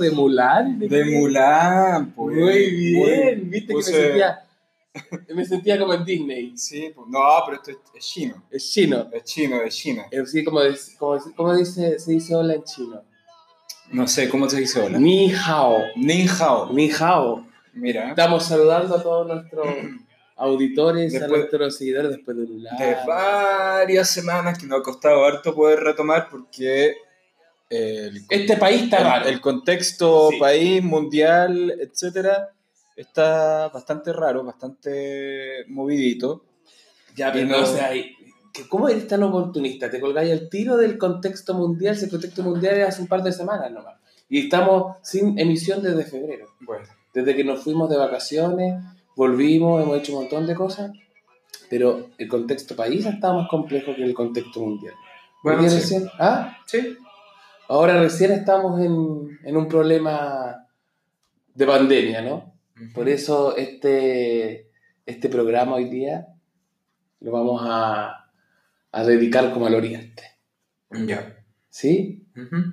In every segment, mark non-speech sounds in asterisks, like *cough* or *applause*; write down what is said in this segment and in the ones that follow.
de Mulan? De Mulan, pues. Muy bien, Muy- viste puse- que me sentía, me sentía como en Disney. Sí, pues, no, pero esto es, es chino. Es chino. Es chino, es China. Eh, Sí, como, como, como dice, se dice hola en chino. No sé, ¿cómo se dice hola? Ni hao. Ni hao. Ni hao. Mira, Estamos saludando a todos nuestros *clears throat* auditores, a Después- nuestros seguidores después de un de varias semanas que nos ha costado harto poder retomar porque el, Este país está el- raro. el contexto Sí. país, mundial, etcétera, está bastante raro, bastante movidito. Ya, pero no, o sea, ¿cómo eres tan oportunista? Te colgáis el tiro del contexto mundial, si el contexto mundial es hace un par de semanas nomás. Y estamos sin emisión desde febrero. Bueno, Desde que nos fuimos de vacaciones, volvimos, hemos hecho un montón de cosas, pero el contexto país está más complejo que el contexto mundial. bueno sí. ¿Ah? Sí. Ahora recién estamos en, en un problema de pandemia, ¿no? Por eso este, este programa hoy día lo vamos a, a dedicar como al oriente. Ya. ¿Sí?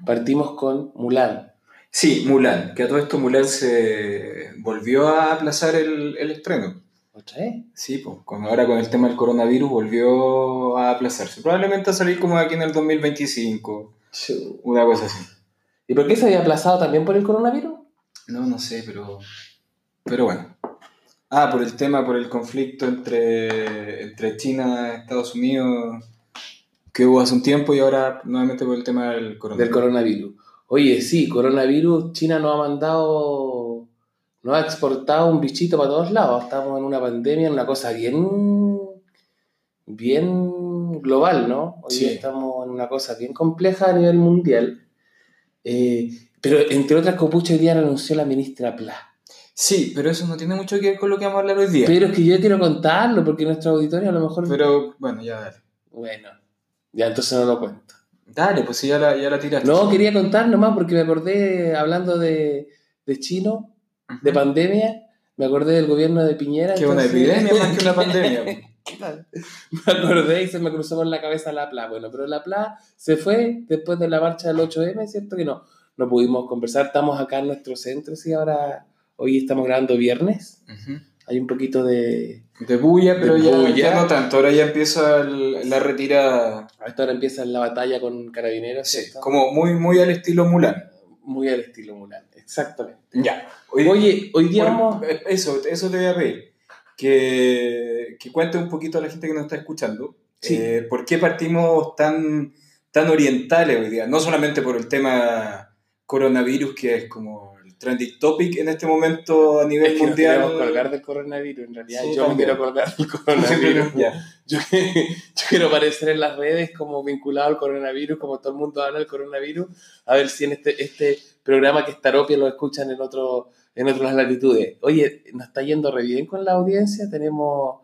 Partimos con Mulan. Sí, Mulan, que a todo esto Mulan se volvió a aplazar el, el estreno. ¿Otra vez? Sí, pues con, ahora con el tema del coronavirus volvió a aplazarse. Probablemente a salir como aquí en el 2025, Una cosa así. ¿Y por qué se había aplazado también por el coronavirus? No, no sé, pero. Pero bueno. Ah, por el tema, por el conflicto entre, entre China y Estados Unidos que hubo hace un tiempo y ahora nuevamente por el tema del Del coronavirus. coronavirus. Oye, sí, coronavirus, China nos ha mandado, nos ha exportado un bichito para todos lados. Estamos en una pandemia, en una cosa bien, bien global, ¿no? Hoy Sí. día estamos en una cosa bien compleja a nivel mundial. Eh, pero entre otras copuchas, hoy día lo anunció la ministra Pla. Sí, pero eso no tiene mucho que ver con lo que vamos a hablar hoy día. Pero es que yo quiero contarlo porque nuestro auditorio a lo mejor... Pero bueno, ya dale. Bueno, ya entonces no lo cuento. Dale, pues sí, ya la, ya la tiraste. No, quería contar nomás porque me acordé, hablando de, de chino, de pandemia, me acordé del gobierno de Piñera. Que una entonces- epidemia más que una *laughs* pandemia. Pues. *laughs* me acordé y se me cruzó por la cabeza la PLA. Bueno, pero la PLA se fue después de la marcha del 8M, ¿cierto? Que no, no pudimos conversar. Estamos acá en nuestro centro, sí, ahora, hoy estamos grabando viernes. Hay un poquito de... De bulla, pero De ya, bulla. ya no tanto. Ahora ya empieza el- la retirada. A esta hora empieza la batalla con carabineros, Sí, ¿cierto? como muy, muy al estilo Mulan. Muy al estilo Mulan, exactamente. Ya. Oye, hoy día Bueno, vamos... eso, eso te voy a pedir. Que, que cuente un poquito a la gente que nos está escuchando. Sí. eh, ¿Por qué partimos tan, tan orientales hoy día? No solamente por el tema coronavirus, que es como el trending topic en este momento a nivel Es que mundial. queremos colgar del coronavirus, en realidad. Sí, yo me también. quiero colgar del coronavirus. *laughs* Yo, yo quiero aparecer en las redes como vinculado al coronavirus, como todo el mundo habla del coronavirus, a ver si en este, este programa que es Taropia lo escuchan en, otro, en otras latitudes. Oye, nos está yendo re bien con la audiencia, tenemos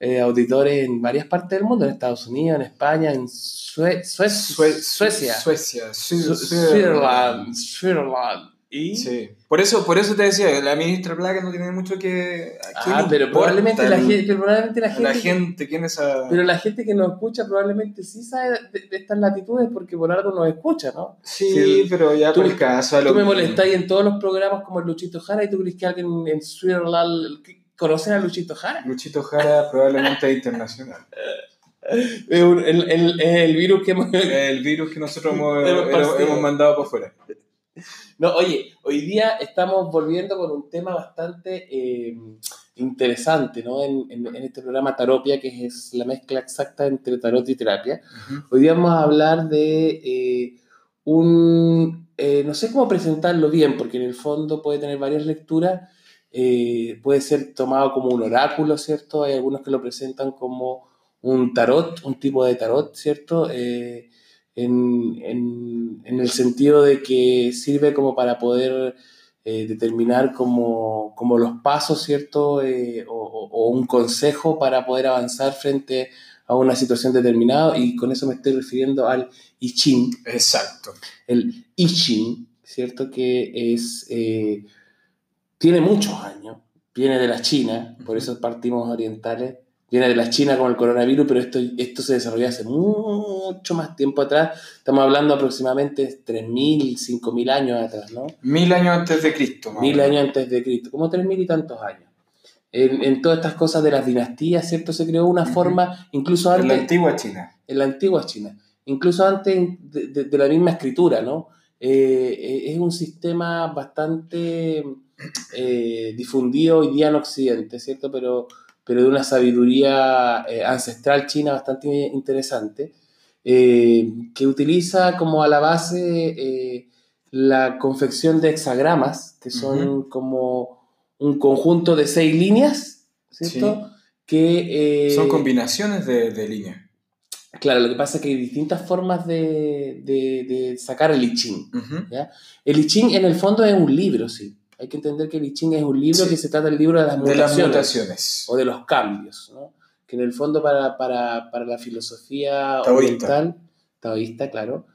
eh, auditores en varias partes del mundo, en Estados Unidos, en España, en Sue- Sue- Sue- Suecia, Suecia. Su- Su- Su- Switzerland, Switzerland. Y, Sí. Por eso, por eso te decía, la ministra Plaga no tiene mucho que. ¿a quién ah, pero probablemente la, gente, pero probablemente la gente, la gente, ¿quién es a.? pero la gente que nos escucha probablemente sí sabe de, de estas latitudes porque por algo nos escucha, ¿no? sí, sí, pero ya tú- por el caso. a lo Tú me que- molestáis en todos los programas como el Luchito Jara y tú crees que alguien en Switzerland conoce a Luchito Jara. Luchito Jara *laughs* probablemente es internacional. El, el- el virus que hemos... El virus que nosotros *laughs* hemos, hemos mandado para afuera. No, oye, hoy día estamos volviendo con un tema bastante eh, interesante, ¿no? En, en- en este programa Taropia, que es la mezcla exacta entre tarot y terapia. Hoy día vamos a hablar de eh, un... eh, no sé cómo presentarlo bien, porque en el fondo puede tener varias lecturas. puede ser tomado como un oráculo, ¿cierto? Hay algunos que lo presentan como un tarot, un tipo de tarot, ¿cierto? Eh, en, en- en el sentido de que sirve como para poder eh, determinar como, como los pasos, ¿cierto? Eh, o, un consejo para poder avanzar frente a una situación determinada y con eso me estoy refiriendo al I Ching, Exacto. el I Ching, ¿cierto? Que es, eh, tiene muchos años, viene de la China, por eso partimos orientales, viene de la China con el coronavirus, pero esto, esto se desarrolló hace mucho más tiempo atrás. Estamos hablando aproximadamente de 3.000, 5.000 años atrás, ¿no? Mil años antes de Cristo. o Mil años antes de Cristo, como 3.000 y tantos años. En, en todas estas cosas de las dinastías, ¿cierto? Se creó una forma, incluso En antes, la antigua China. en la antigua China, incluso antes de, de- de la misma escritura, ¿no? Eh, eh, es un sistema bastante eh, difundido hoy día en Occidente, ¿cierto? Pero, pero de una sabiduría eh, ancestral china bastante interesante, eh, que utiliza como a la base eh, la confección de hexagramas, que son como un conjunto de seis líneas, ¿cierto? Que, eh, Son combinaciones de, de líneas. Claro, lo que pasa es que hay distintas formas de, de- de sacar el I Ching. Ujú. El I Ching en el fondo es un libro, sí. Hay que entender que el I Ching es un libro Sí. que se trata del libro de las De mutaciones las mutaciones. o de los cambios, ¿no? Que en el fondo para, para, para la filosofía Taoísta. oriental, taoísta, claro,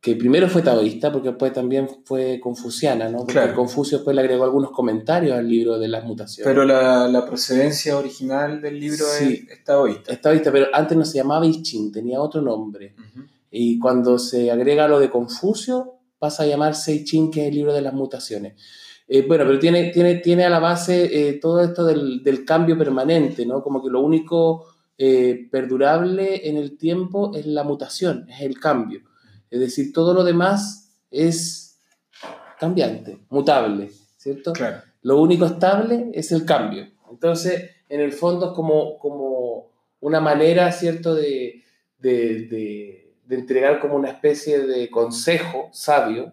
que primero fue taoísta porque después también fue confuciana, ¿no? Porque Claro. Confucio después le agregó algunos comentarios al libro de las mutaciones. Pero la, la procedencia original del libro Sí. es, es taoísta. es taoísta, pero antes no se llamaba I Ching, tenía otro nombre. Ujú. Y cuando se agrega lo de Confucio, pasa a llamarse I Ching, que es el libro de las mutaciones. Eh, bueno, pero tiene, tiene, tiene a la base eh, todo esto del, del cambio permanente, ¿no? Como que lo único eh, perdurable en el tiempo es la mutación, es el cambio. Es decir, todo lo demás es cambiante, mutable, ¿cierto? Claro. Lo único estable es el cambio. Entonces, en el fondo es como, como una manera, ¿cierto?, de, de, de- de entregar como una especie de consejo sabio.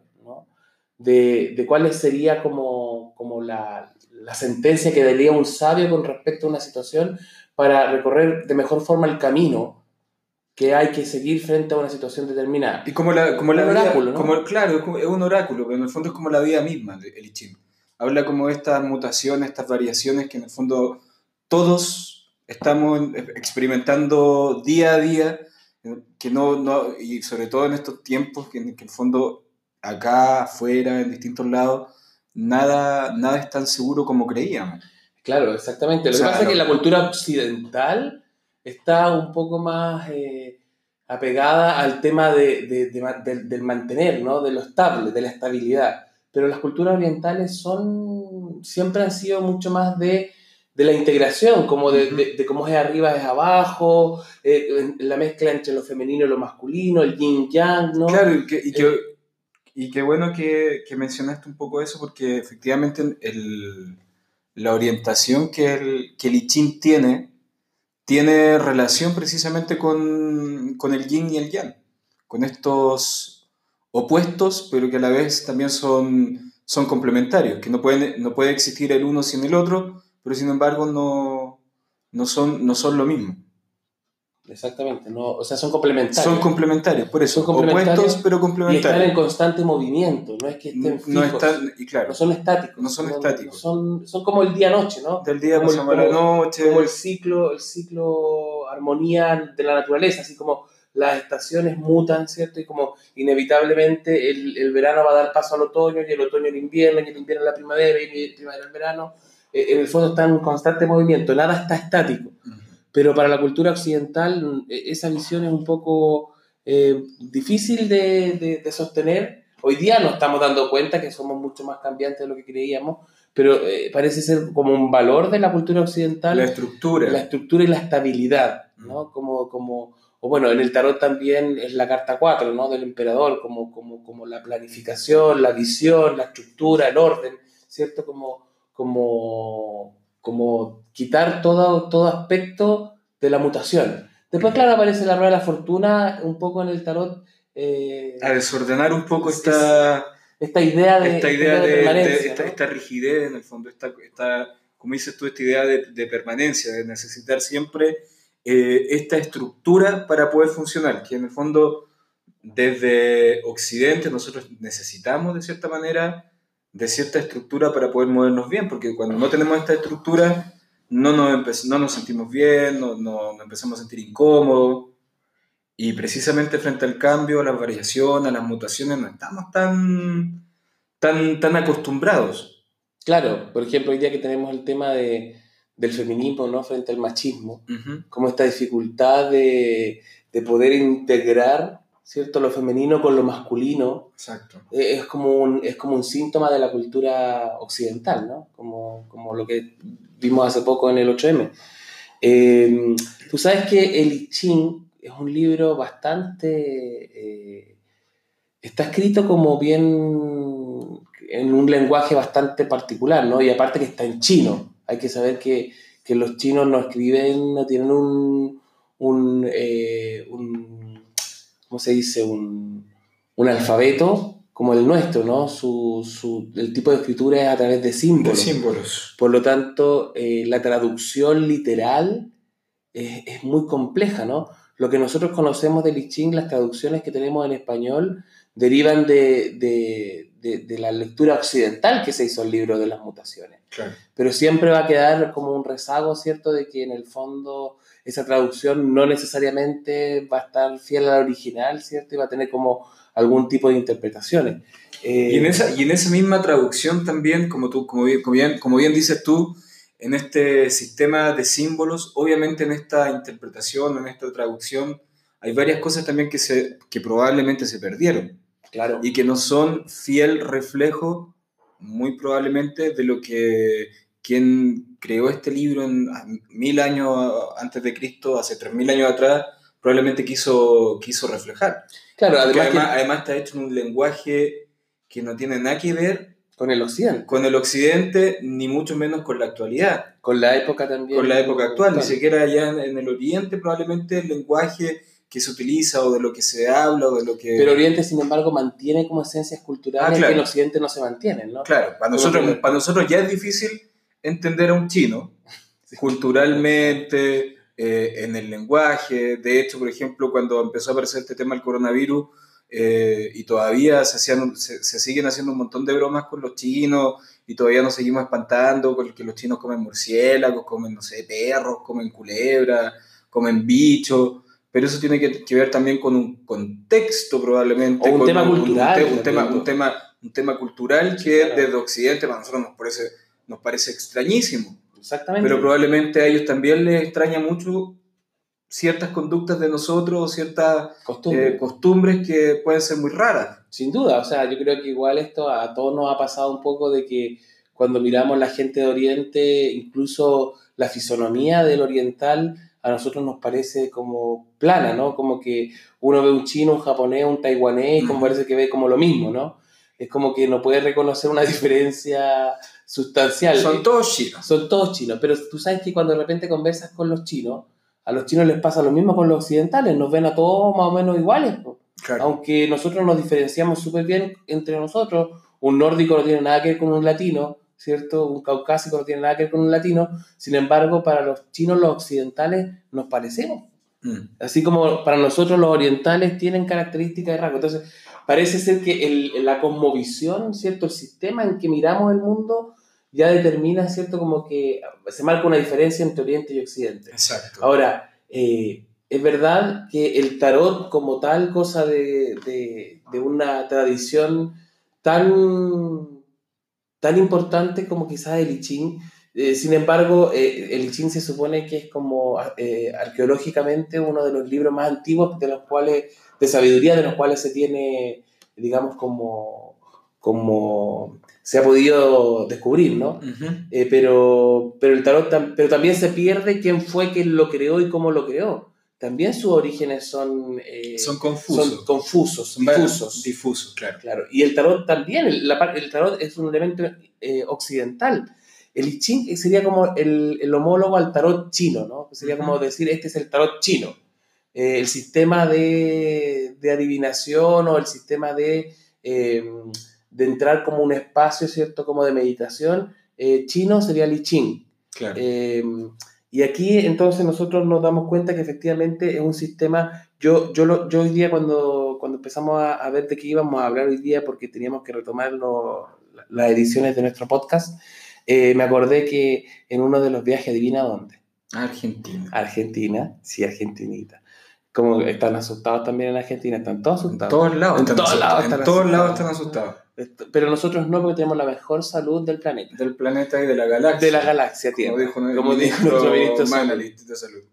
De, de cuál sería como, como la, la sentencia que daría un sabio con respecto a una situación para recorrer de mejor forma el camino que hay que seguir frente a una situación determinada. Y como la, como la Un vida- oráculo, ¿no? como- claro, es un oráculo, pero en el fondo es como la vida misma, el I Ching. Habla como de estas mutaciones, estas variaciones que en el fondo todos estamos en- experimentando día a día, eh, que no, no, y sobre todo en estos tiempos que en que en el fondo acá, afuera, en distintos lados, nada, nada es tan seguro como creíamos. Claro, exactamente. Lo O que pasa es que la cultura occidental está un poco más eh, apegada al tema de, de- de ma- del- del mantener, ¿no? De lo estable, de la estabilidad. Pero las culturas orientales son, siempre han sido mucho más de, de la integración, como de, cómo es arriba es abajo, eh, la mezcla entre lo femenino y lo masculino, el yin yang, ¿no? Claro, y, que, y, que- Eh, y qué bueno que, que mencionaste un poco eso, porque efectivamente el- la orientación que el, que el I Ching tiene, tiene relación precisamente con, con el yin y el yang, con estos opuestos, pero que a la vez también son, son complementarios, que no, pueden, no puede existir el uno sin el otro, pero sin embargo no, no, son, no son lo mismo. Exactamente, no, o sea, son complementarios. Son complementarios, por eso, Son complementarios opuestos pero y están en complementarios. constante movimiento, no es que estén fijos. No están, y claro, No son estáticos. No son estáticos. son, son como el día-noche, ¿no? del día como el- la noche. Como el ciclo, el ciclo armonía de la naturaleza, así como las estaciones mutan, ¿cierto? Y como inevitablemente el, el verano va a dar paso al otoño, y el otoño al invierno, y el invierno a la primavera, y el primavera al verano. Eh, en el fondo está en constante movimiento, nada está estático. Pero para la cultura occidental eh, esa visión es un poco eh, difícil de, de- de sostener. Hoy día nos estamos dando cuenta que somos mucho más cambiantes de lo que creíamos, pero eh, parece ser como un valor de la cultura occidental La estructura. la estructura y la estabilidad, ¿no? Como, como, o bueno, en el tarot también es la carta 4, ¿no? Del emperador, como, como, como la planificación, la visión, la estructura, el orden, ¿cierto? Como, como, como quitar todo, todo aspecto de la mutación. Después, claro, aparece la rueda de la fortuna un poco en el tarot. eh, a desordenar un poco Es- esta, esta idea de, esta idea de, esta, ¿no? esta rigidez en el fondo, esta, esta, como dices tú, esta idea de, de permanencia, de necesitar siempre eh, esta estructura para poder funcionar, que en el fondo desde Occidente nosotros necesitamos de cierta manera de cierta estructura para poder movernos bien, porque cuando no tenemos esta estructura no nos, no nos sentimos bien, no, no- nos empezamos a sentir incómodos. Y precisamente frente al cambio, a las variaciones, a las mutaciones, no estamos tan, tan, tan acostumbrados. Claro, por ejemplo, hoy día que tenemos el tema de, del feminismo ¿no? frente al machismo, como esta dificultad de, de, poder integrar ¿cierto? lo femenino con lo masculino. Exacto. Eh, es, como un, es como un síntoma de la cultura occidental, ¿no? como, como lo que vimos hace poco en el 8M. Eh, tú sabes que el I Ching es un libro bastante... Eh, está escrito como bien en un lenguaje bastante particular, ¿no? Y aparte que está en chino. Hay que saber que, que los chinos no escriben, no tienen un, un, eh, un ¿cómo se dice? Un, un, alfabeto como el nuestro, ¿no? Su, su, el tipo de escritura es a través de símbolos. De símbolos. Por lo tanto, eh, la traducción literal es, es, muy compleja, ¿no? Lo que nosotros conocemos del I Ching, las traducciones que tenemos en español, derivan de, de, de, de, la lectura occidental que se hizo el libro de las mutaciones. Claro. Pero siempre va a quedar como un rezago, ¿cierto?, de que en el fondo esa traducción no necesariamente va a estar fiel a la original, ¿cierto? Y va a tener como algún tipo de interpretaciones. Eh, y, en esa, y en esa misma traducción también, como, tú, como, bien, como, bien, como bien dices tú, en este sistema de símbolos, obviamente en esta interpretación, en esta traducción, hay varias cosas también que, se, que probablemente se perdieron. Claro. Y que no son fiel reflejo, muy probablemente, de lo que quien creó este libro en mil años antes de Cristo, hace tres mil años atrás, probablemente quiso, quiso reflejar. Claro, además, además, además, además está hecho en un lenguaje que no tiene nada que ver con el occidente. Con el occidente, ni mucho menos con la actualidad. Con la época también. Con la época actual, ni siquiera allá en el oriente probablemente el lenguaje que se utiliza o de lo que se habla o de lo que... Pero Oriente, sin embargo, mantiene como esencias culturales ah, claro. que en Occidente no se mantienen, ¿no? Claro, para nosotros, para nosotros ya es difícil entender a un chino, *laughs* sí. culturalmente, eh, en el lenguaje. De hecho, por ejemplo, cuando empezó a aparecer este tema del coronavirus, eh, y todavía se, hacían, se, se, siguen haciendo un montón de bromas con los chinos y todavía nos seguimos espantando con que los chinos comen murciélagos, comen, no sé, perros, comen culebras, comen bichos pero eso tiene que, que, ver también con un contexto probablemente. O un con tema un, cultural. Un, un, tema, un, tema, un tema cultural que claro. desde Occidente para nosotros nos parece, nos parece extrañísimo. Exactamente. Pero probablemente a ellos también les extraña mucho ciertas conductas de nosotros o ciertas Costumbre. eh, costumbres que pueden ser muy raras. Sin duda, o sea, yo creo que igual esto a todos nos ha pasado un poco de que cuando miramos la gente de Oriente, incluso la fisonomía del oriental, a nosotros nos parece como plana, ¿no? Como que uno ve un chino, un japonés, un taiwanés, como parece que ve como lo mismo, ¿no? Es como que no puede reconocer una *laughs* diferencia sustancial. Son todos chinos. Son todos chinos, pero tú sabes que cuando de repente conversas con los chinos, a los chinos les pasa lo mismo con los occidentales, nos ven a todos más o menos iguales. Claro. Aunque nosotros nos diferenciamos súper bien entre nosotros, un nórdico no tiene nada que ver con un latino, ¿cierto? Un caucásico no tiene nada que ver con un latino, sin embargo, para los chinos, los occidentales, nos parecemos. Mm. Así como para nosotros los orientales tienen características de rasgo. Entonces, parece ser que el, la cosmovisión, ¿cierto? El sistema en que miramos el mundo ya determina, ¿cierto? Como que se marca una diferencia entre Oriente y Occidente. Exacto. Ahora, eh, es verdad que el tarot como tal, cosa de, de, de una tradición tan, tan importante como quizás el I Ching, eh, sin embargo, eh, el I Ching se supone que es como eh, arqueológicamente uno de los libros más antiguos de los cuales, de sabiduría de los cuales se tiene, digamos, como, como se ha podido descubrir, ¿no? Uh -huh. eh, pero, pero el tarot, tam pero también se pierde quién fue quien lo creó y cómo lo creó. También sus orígenes son, eh, son confusos. Son confusos, difusos. Difusos, claro. claro. Y el tarot también, el, la, el tarot es un elemento eh, occidental. El I Ching sería como el, el, homólogo al tarot chino, ¿no? Sería uh -huh. como decir, este es el tarot chino. Eh, el sistema de, de, adivinación o el sistema de, de, entrar como un espacio, ¿cierto? Como de meditación, chino sería el I Ching. Claro. Y aquí entonces nosotros nos damos cuenta que efectivamente es un sistema, yo, yo, lo, yo hoy día cuando, cuando empezamos a, a, ver de qué íbamos a hablar hoy día, porque teníamos que retomar lo, las ediciones de nuestro podcast, eh, me acordé que en uno de los viajes, adivina dónde. Argentina. Argentina, sí, Argentinita. Como están asustados también en Argentina, están todos asustados. En todos lados. En todos lados están, en todos lados están asustados. Pero nosotros no, porque tenemos la mejor salud del planeta. Del planeta y de la galaxia. De la galaxia Tierra. Como dijo, como dijo nuestro ministro de Salud. Manley, de salud.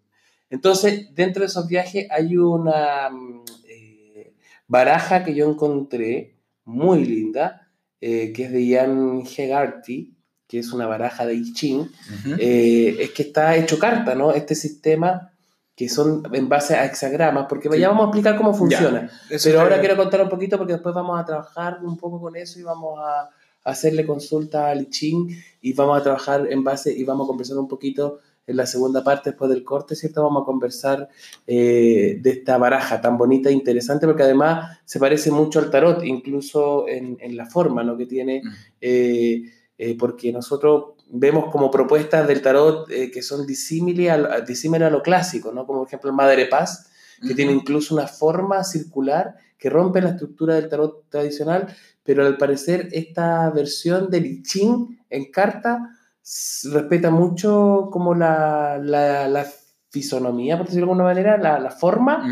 Entonces, dentro de esos viajes hay una mm, eh, baraja que yo encontré muy linda, eh, que es de Ian Hegarty, que es una baraja de I Ching. Eh, es que está hecho carta, ¿no? Este sistema que son en base a hexagramas, porque Sí. ya vamos a explicar cómo funciona. Pero ahora quiero contar un poquito porque después vamos a trabajar un poco con eso y vamos a hacerle consulta al Ching y vamos a trabajar en base y vamos a conversar un poquito en la segunda parte después del corte, ¿cierto? Vamos a conversar eh, de esta baraja tan bonita e interesante porque además se parece mucho al tarot, incluso en, en la forma ¿no? que tiene, Mm. eh, eh, porque nosotros vemos como propuestas del tarot eh, que son disímiles a, disímiles a lo clásico, ¿no? Como por ejemplo el Madre Paz, que Ujú. tiene incluso una forma circular que rompe la estructura del tarot tradicional, pero al parecer esta versión del I Ching en carta respeta mucho como la, la, la fisonomía, por decirlo de alguna manera, la, la forma,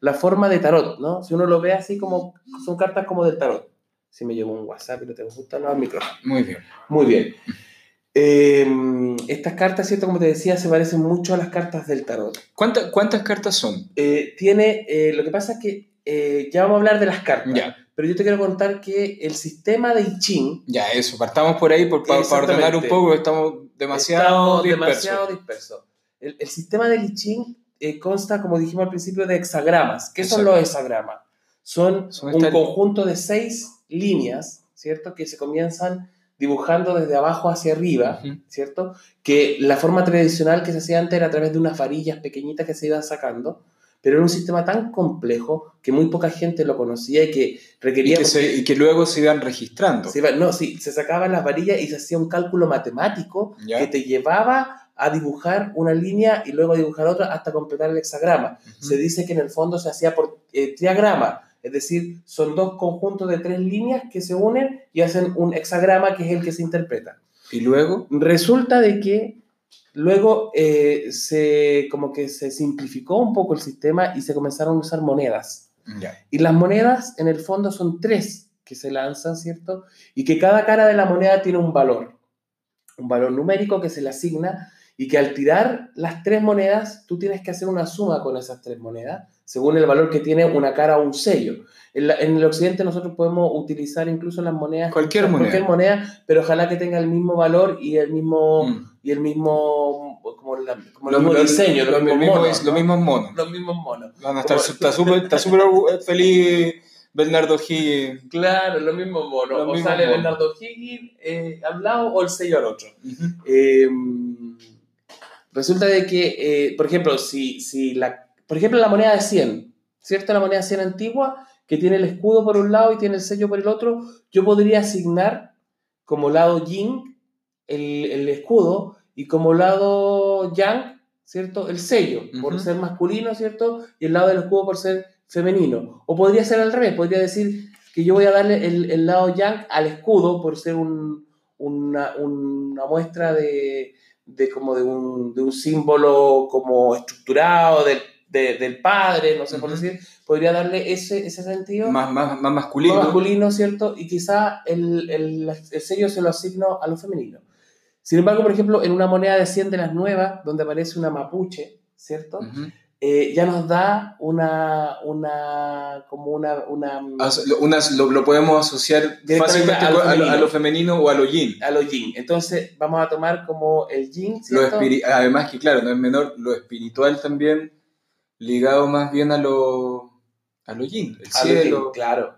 la forma de tarot, ¿no? Si uno lo ve así como, son cartas como del tarot. Si me llevo un WhatsApp y lo tengo justo al lado del micrófono. Muy bien. Muy bien. Eh, estas cartas, ¿cierto? Como te decía, se parecen mucho a las cartas del tarot. ¿Cuánta- ¿Cuántas cartas son? Eh, tiene, eh, lo que pasa es que eh, ya vamos a hablar de las cartas, Ya. pero yo te quiero contar que el sistema de I Ching Ya, eso. Partamos por ahí por, para, Exactamente. ordenar un poco, estamos demasiado Estamos dispersos. demasiado dispersos. El, el sistema del I Ching eh, consta, como dijimos al principio, de hexagramas. ¿Qué son los hexagramas? Son, Son un conjunto de seis líneas, ¿cierto? Que se comienzan dibujando desde abajo hacia arriba. ¿cierto? Que la forma tradicional que se hacía antes era a través de unas varillas pequeñitas que se iban sacando, pero era un sistema tan complejo que muy poca gente lo conocía y que Y requería... que, se- y que luego se iban registrando. Se iba- no, sí, se sacaban las varillas y se hacía un cálculo matemático ¿Ya? que te llevaba a dibujar una línea y luego a dibujar otra hasta completar el hexagrama. Se dice que en el fondo se hacía por eh, triagrama, es decir, son dos conjuntos de tres líneas que se unen y hacen un hexagrama que es el que se interpreta. Y luego, Resulta de que luego eh, se, como que se simplificó un poco el sistema y se comenzaron a usar monedas. ya. Y las monedas, en el fondo, son tres que se lanzan, ¿cierto? Y que cada cara de la moneda tiene un valor. Un valor numérico que se le asigna y que al tirar las tres monedas, tú tienes que hacer una suma con esas tres monedas, según el valor que tiene una cara o un sello. En, la- en el occidente nosotros podemos utilizar incluso las monedas. Cualquier Cualquier moneda, pero ojalá que tenga el mismo valor y el mismo, Mm. y el mismo, como, la- como el Lo- mismo lo- diseño, lo- los mismos mismo- monos, Los mismos monos. Los mismos monos. Van a estar, está súper *laughs* feliz Bernardo Higgins. Claro, los mismos monos. Los o mismos sale monos. Bernardo Higgins eh, al lado o el sello al otro. Ujú. Eh, resulta de que, eh, por ejemplo, si, si la, por ejemplo, la moneda de 100, ¿cierto? La moneda de 100 antigua, que tiene el escudo por un lado y tiene el sello por el otro, yo podría asignar como lado yin el, el escudo y como lado yang, ¿cierto? El sello, por ser masculino, ¿cierto? Y el lado del escudo por ser femenino. O podría ser al revés, podría decir que yo voy a darle el, el lado yang al escudo por ser un- una, una muestra de, de como de un, de un símbolo como estructurado del, de- del padre, no sé por Ujú. decir, podría darle ese, ese sentido Más, más, más masculino. más masculino, ¿cierto? Y quizá el, el, el sello se lo asigno a lo femenino. Sin embargo, por ejemplo, en una moneda de 100 de las nuevas, donde aparece una mapuche, ¿cierto? Eh, ya nos da una, una, como una, una, As- lo- lo, lo podemos asociar fácilmente a lo a, lo, a femenino. lo femenino o a lo yin. a lo yin. Entonces, vamos a tomar como el yin, además que, claro, no es menor, lo espiritual también, ligado más bien a lo, a lo yin, el A lo yin, cielo. claro,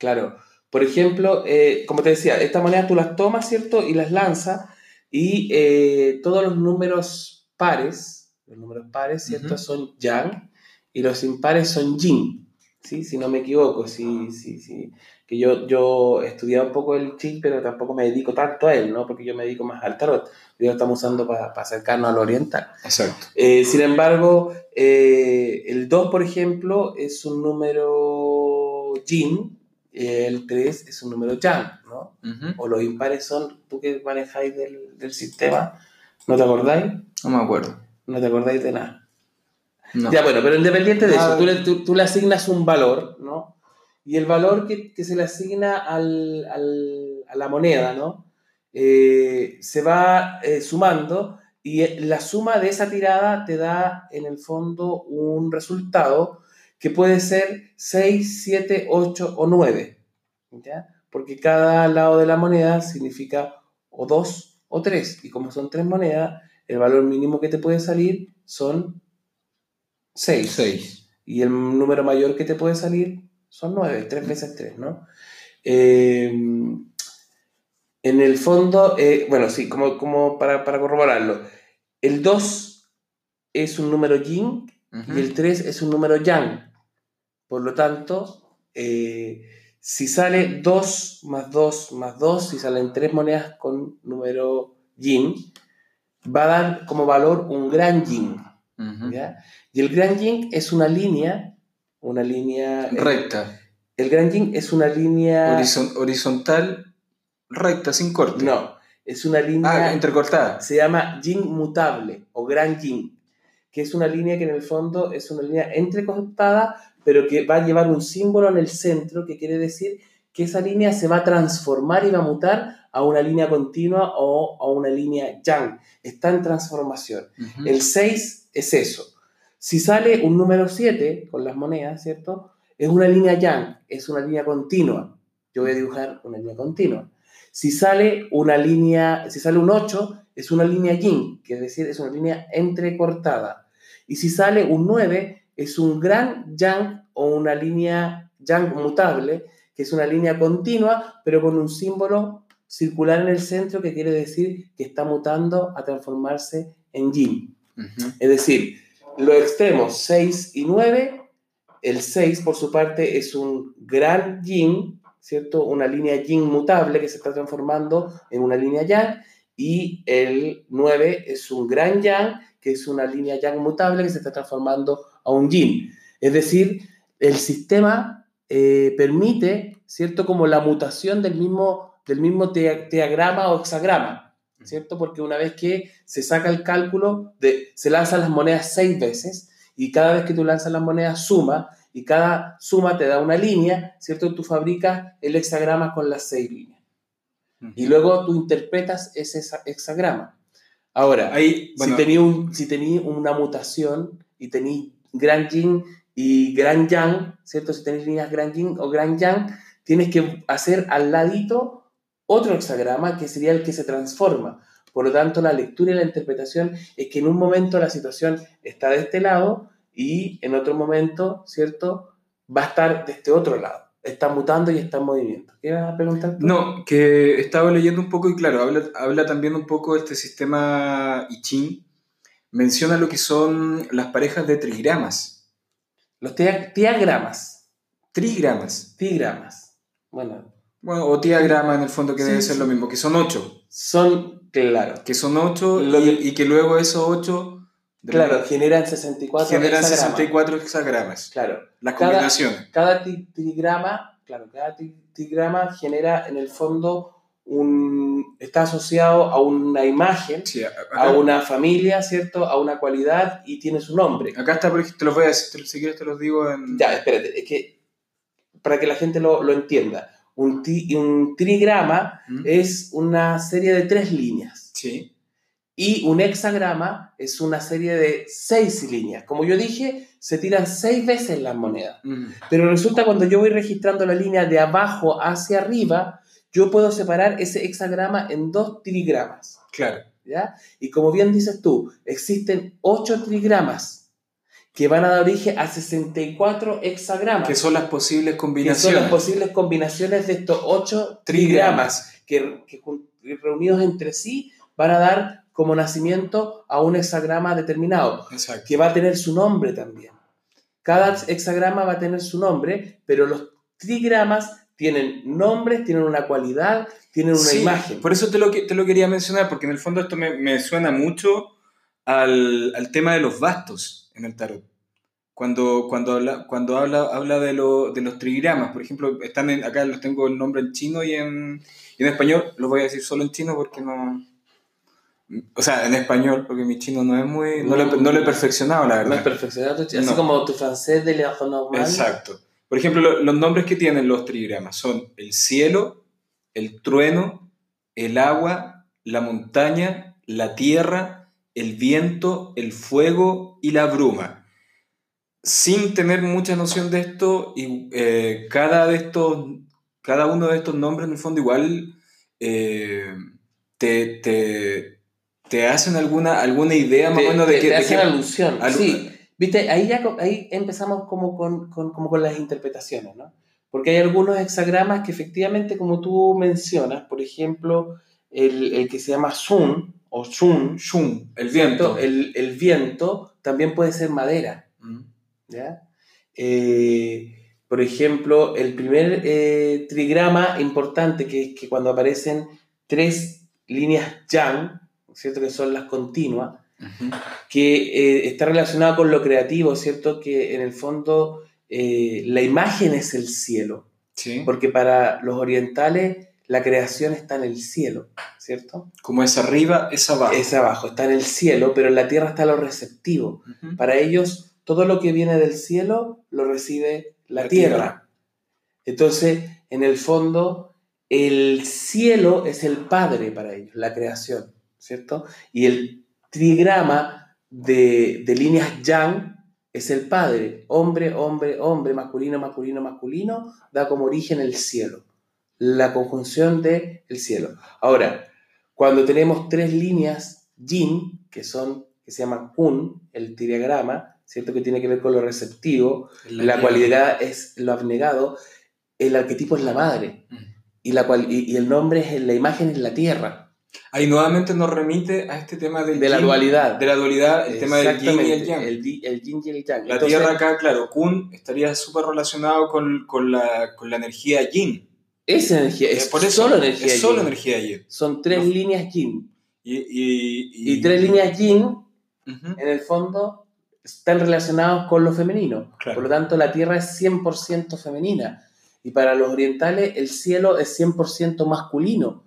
claro. Por ejemplo, eh, como te decía, estas monedas tú las tomas, ¿cierto? Y las lanzas y eh, todos los números pares, los números pares, ¿cierto? Ujú. Son yang y los impares son yin, ¿sí? Si no me equivoco, sí, sí, sí. Que yo, yo he estudiado un poco el yin, pero tampoco me dedico tanto a él, ¿no? Porque yo me dedico más al tarot. Yo lo estamos usando para acercarnos al oriental. Exacto. Eh, sin embargo, eh, el 2, por ejemplo, es un número yin, el 3 es un número yang, ¿no? O los impares son, tú que manejáis del, del sistema, ¿no te acordáis? No me acuerdo. No te acordáis de nada. No. Ya, bueno, pero independiente de Ah. eso, tú le, tú- tú le asignas un valor, ¿no? y el valor que, que se le asigna al, al, a la moneda, ¿no? Eh, se va eh, sumando y eh, la suma de esa tirada te da en el fondo un resultado que puede ser 6, 7, 8 o 9. ¿ya? Porque cada lado de la moneda significa o 2 o 3. Y como son tres monedas, el valor mínimo que te puede salir son 6. 6. Y el número mayor que te puede salir son 9, 3 veces 3, ¿no? Eh, en el fondo, eh, bueno, sí, como, como para, para corroborarlo, el 2 es un número yin y el 3 es un número yang. Por lo tanto, eh, si sale 2 más 2 más 2, si salen tres monedas con número yin, va a dar como valor un gran yin. ¿ya? Y el gran yin es una línea, una línea... Recta. El gran yin es una línea... Horizon- horizontal, recta, sin corte. No, es una línea... Ah, entrecortada. se llama yin mutable o gran yin, que es una línea que en el fondo es una línea entrecortada, pero que va a llevar un símbolo en el centro, que quiere decir que esa línea se va a transformar y va a mutar a una línea continua o a una línea yang. Está en transformación. El 6 es eso. Si sale un número 7 con las monedas, ¿cierto? Es una línea yang, es una línea continua. Yo voy a dibujar una línea continua. Si sale una línea, si sale un 8, es una línea yin, que es decir, es una línea entrecortada. Y si sale un 9, es un gran yang o una línea yang mutable, que es una línea continua, pero con un símbolo circular en el centro que quiere decir que está mutando a transformarse en yin. Es decir, los extremos 6 y 9, el 6 por su parte es un gran yin, ¿cierto? Una línea yin mutable que se está transformando en una línea yang, y el 9 es un gran yang, que es una línea yang mutable que se está transformando a un yin. Es decir, el sistema eh, permite, ¿cierto? Como la mutación del mismo, del mismo tea- teagrama o hexagrama, ¿cierto? Porque una vez que se saca el cálculo, de, se lanzan las monedas seis veces y cada vez que tú lanzas las monedas suma y cada suma te da una línea, ¿cierto? Tú fabricas el hexagrama con las seis líneas y luego tú interpretas ese hexa- hexagrama. Ahora, Ahí, bueno, si tenía un, si tení una mutación y tenéis gran yin y gran yang, ¿cierto? Si tenéis líneas gran yin o gran yang, tienes que hacer al ladito otro hexagrama que sería el que se transforma. Por lo tanto, la lectura y la interpretación es que en un momento la situación está de este lado y en otro momento, ¿cierto? Va a estar de este otro lado. Está mutando y está en movimiento. ¿Qué vas a preguntar? tú? No, que estaba leyendo un poco y claro, habla, habla también un poco de este sistema I Ching. Menciona lo que son las parejas de trigramas. Los tiagramas. Trigramas. Tigramas. Bueno, Bueno, o tiagrama en el fondo que Sí, debe ser sí. lo mismo, que son ocho. son, claro, Que son ocho Lo y, que- y que luego esos ocho claro, generan 64 generan hexagramas. 64 hexagramas. Claro, Las Cada- combinaciones. cada tigrama, claro, cada tigrama genera en el fondo un, está asociado a una imagen, Sí, a- una familia, ¿cierto? A una cualidad y tiene su nombre. acá está, te los voy a decir, si quieres te los digo en... Ya, espérate, es que para que la gente lo, lo entienda, un, ti- un trigrama ¿Mm? es una serie de tres líneas. Sí. Y un hexagrama es una serie de seis líneas. Como yo dije, se tiran seis veces las monedas. Mm. Pero resulta cuando yo voy registrando la línea de abajo hacia arriba, yo puedo separar ese hexagrama en dos trigramas. Claro. ¿ya? Y como bien dices tú, existen ocho trigramas que van a dar origen a 64 hexagramas. Que son las posibles que son combinaciones. las posibles combinaciones de estos ocho trigramas que, reunidos entre sí van a dar como nacimiento a un hexagrama determinado, Exacto. que va a tener su nombre también. Cada hexagrama va a tener su nombre, pero los trigramas tienen nombres, tienen una cualidad, tienen una Sí, imagen. Por eso te lo, te lo quería mencionar, porque en el fondo esto me, me suena mucho al, al tema de los bastos en el tarot. Cuando, cuando, habla, cuando habla, habla de, lo- de los trigramas, por ejemplo, están en- acá los tengo el nombre en chino y en, y en español, los voy a decir solo en chino porque no... O sea, en español, porque mi chino no es muy... No, lo, he- no lo he perfeccionado, la No es verdad. perfeccionado, así No. como tu francés de la normal. Exacto. Por ejemplo, lo- los nombres que tienen los trigramas son el cielo, el trueno, el agua, la montaña, la tierra, el viento, el fuego y la bruma. Sin tener mucha noción de esto, y, eh, cada, de estos, cada uno de estos nombres en el fondo igual eh, te, te, te hacen alguna, alguna idea más o menos de te- que... te de hacen que- alusión. alu- sí, viste, ahí ya ahí empezamos como con, con- como con las interpretaciones, ¿no? Porque hay algunos hexagramas que efectivamente, como tú mencionas, por ejemplo, el, el que se llama Sun o Sun, Shun, el viento. El, el viento también puede ser madera, Mm. ¿ya? Eh, por ejemplo, el primer eh, trigrama importante, que es que cuando aparecen tres líneas yang, ¿cierto? Que son las continuas, Que eh, está relacionado con lo creativo, ¿cierto? Que en el fondo eh, la imagen es el cielo, Sí. porque para los orientales la creación está en el cielo, ¿cierto? Como es arriba, es abajo. Es abajo, está en el cielo, pero en la tierra está lo receptivo. Para ellos, todo lo que viene del cielo lo recibe la, La tierra. tierra. Entonces, en el fondo, el cielo es el padre para ellos, la creación, ¿cierto? Y el trigrama de, de líneas yang es el padre, hombre, hombre, hombre, masculino, masculino, masculino, da como origen el cielo, la conjunción de el cielo. Ahora, cuando tenemos tres líneas yin, que son, que se llaman kun, el trigrama, ¿cierto? Que tiene que ver con lo receptivo, la cualidad es lo abnegado, el arquetipo es la madre. Mm. y, la cual, y, y el nombre es la imagen es la tierra, Ahí nuevamente nos remite a este tema del de la yin, dualidad. De la dualidad, el tema del yin y el yang. el, di- el yin y el yang. La Entonces, tierra acá, claro, Kun estaría súper relacionado con, con, la, con la energía yin. es energía, es Eh, por eso, solo energía. Es solo yin. energía yin. Son tres No. líneas yin. Y, y, Y tres líneas yin, Ujú. en el fondo, están relacionados con lo femenino. Claro. Por lo tanto, la tierra es 100% femenina. Y para los orientales, el cielo es 100% masculino.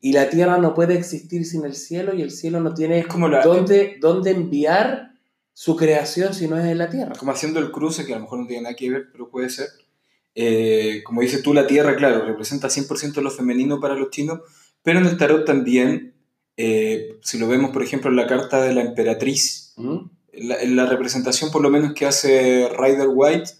Y la tierra no puede existir sin el cielo y el cielo no tiene como, la, dónde, dónde enviar su creación si no es en la tierra. como haciendo el cruce, que a lo mejor no tiene nada que ver, pero puede ser. Eh, como dices tú, la tierra, claro, representa 100% lo femenino para los chinos, pero en el tarot también, eh, si lo vemos, por ejemplo, en la carta de la emperatriz, ¿Mm? la, en la representación por lo menos que hace Rider White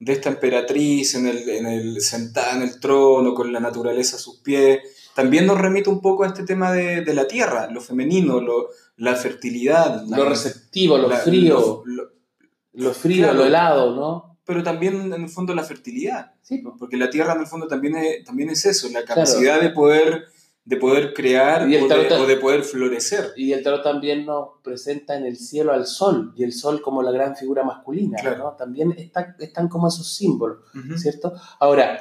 de esta emperatriz en el, en el, sentada en el trono con la naturaleza a sus pies, también nos remite un poco a este tema de, de la tierra, lo femenino, lo, la fertilidad, la- Lo receptivo, lo la- frío, lo- lo- lo frío, claro. lo helado, ¿no? pero también en el fondo la fertilidad, Sí, porque la tierra en el fondo también es, también es eso, la capacidad de, poder, de poder crear Y o de, o de poder florecer. Y el tarot también nos presenta en el cielo al sol, y el sol como la gran figura masculina, Claro. ¿no? También está- están como esos símbolos, Ujú. ¿cierto? Ahora,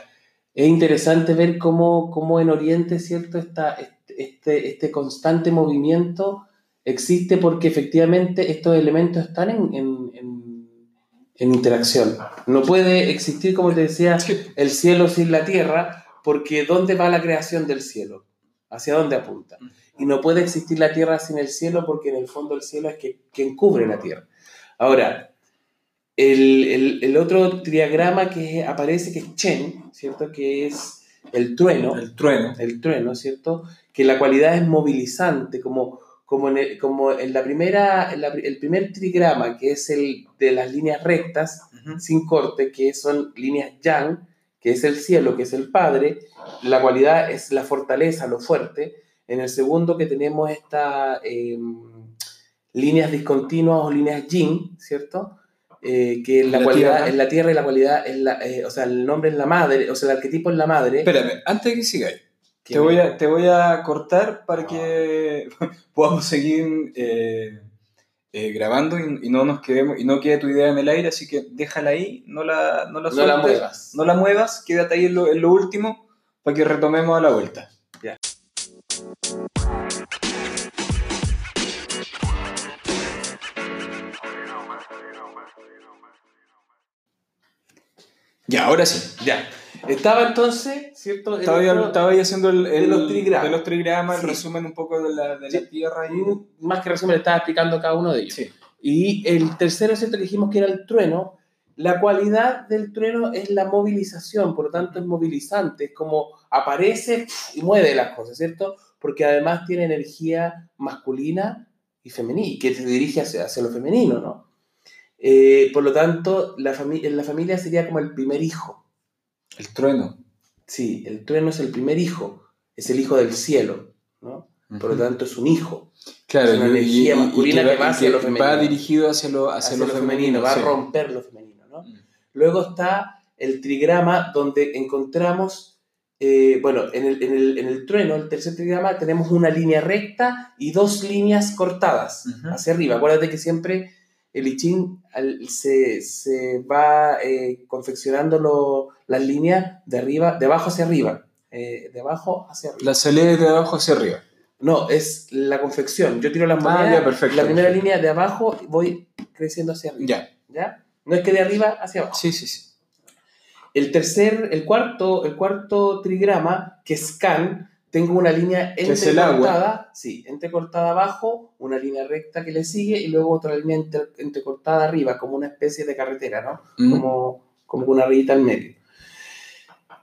es interesante ver cómo, cómo en Oriente, ¿cierto? Está este, este constante movimiento existe porque efectivamente estos elementos están en, en- en- en interacción. No puede existir, como te decía, el cielo sin la tierra, porque ¿dónde va la creación del cielo? ¿Hacia dónde apunta? Y no puede existir la tierra sin el cielo, porque en el fondo el cielo es que, quien cubre la tierra. Ahora, el, el- el otro triagrama que aparece, que es Chen, ¿cierto? Que es el trueno, El trueno. el trueno, ¿cierto? Que la cualidad es movilizante, como, como, en, el, como en la primera, en la- el primer trigrama, que es el de las líneas rectas, sin corte, que son líneas yang, que es el cielo, que es el Padre, la cualidad es la fortaleza, lo fuerte. En el segundo que tenemos estas líneas discontinuas o líneas yin, ¿cierto? Eh, que la, La cualidad tierra. es la tierra y la cualidad es la, eh, o sea, el nombre es la madre, o sea, el arquetipo es la madre. Espérame, antes de que sigáis, te voy, a, te voy a cortar para que *laughs* podamos seguir eh, grabando y, y no nos quedemos y no quede tu idea en el aire, así que déjala ahí, no la, no la, no la muevas. no la muevas, quédate ahí en lo, en lo último para que retomemos a la vuelta. Ya. Ya, ahora sí. Ya. Estaba entonces, ¿cierto? El Estaba, otro- estaba ahí haciendo el, el- de los trigramas. de los trigramas, Sí. el resumen un poco de la, de la Sí. tierra y... más que resumen, estaba explicando cada uno de ellos. Sí. Y el tercero, ¿cierto? Que dijimos que era el trueno, La cualidad del trueno es la movilización, por lo tanto es movilizante, es como aparece y mueve las cosas, ¿cierto? Porque además tiene energía masculina y femenina, que se dirige hacia, hacia lo femenino, ¿no? Eh, por lo tanto, la, familia la familia sería como el primer hijo. El trueno. Sí, el trueno es el primer hijo, es el hijo del cielo, ¿no? Por lo tanto, es un hijo. Claro, es una y- energía y- y masculina va- que va hacia lo femenino. Va dirigido hacia lo, hacia Hacia lo, lo femenino. femenino, va sí. a romper lo femenino, ¿no? Mm. Luego está el trigrama donde encontramos, eh, bueno, en el, en, el, en el trueno, el tercer trigrama, tenemos una línea recta y dos líneas cortadas hacia arriba. Acuérdate que siempre el I Ching al- se, se va eh, confeccionando lo- las líneas de arriba, de abajo hacia arriba. eh, de abajo hacia arriba. La salida de abajo hacia arriba. No, es la confección. Yo tiro las Ah, monedas, ya, perfecto, la primera perfecto. línea de abajo voy creciendo hacia arriba. Ya. ¿Ya? No es que de arriba hacia abajo. Sí, sí, sí. El tercer, el cuarto, el cuarto trigrama, que es Can, tengo una línea entrecortada, sí, entrecortada abajo, una línea recta que le sigue y luego otra línea entre- entrecortada arriba, como una especie de carretera, ¿no? Mm. Como, como una rayita en medio.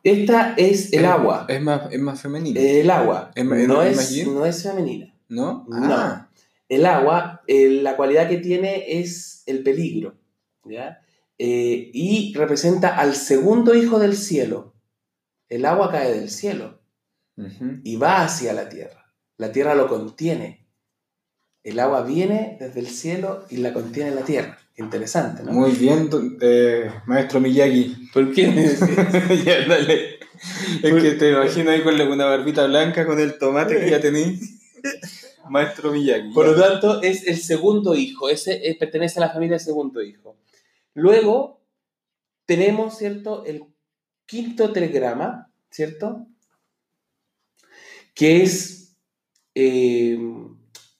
Esta es el Es- agua. Es más, es más femenino. El agua. ¿Es ma- es no, es, no es femenina. ¿No? no. Ah, El agua, eh, la cualidad que tiene es el peligro, ¿ya? Eh, y representa al segundo hijo del cielo. El agua cae del cielo y va hacia la tierra. La tierra lo contiene. El agua viene desde el cielo y la contiene la tierra. Interesante, ¿no? Muy bien, eh, maestro Miyagi. ¿Por qué? *laughs* ya, dale. Es que te imagino ahí con una barbita blanca con el tomate que ya tenéis. *laughs* Maestro Miyagi. Por lo tanto, es el segundo hijo. Ese eh, pertenece a la familia del segundo hijo. Luego tenemos, ¿cierto? El quinto telegrama, ¿cierto? Que es eh,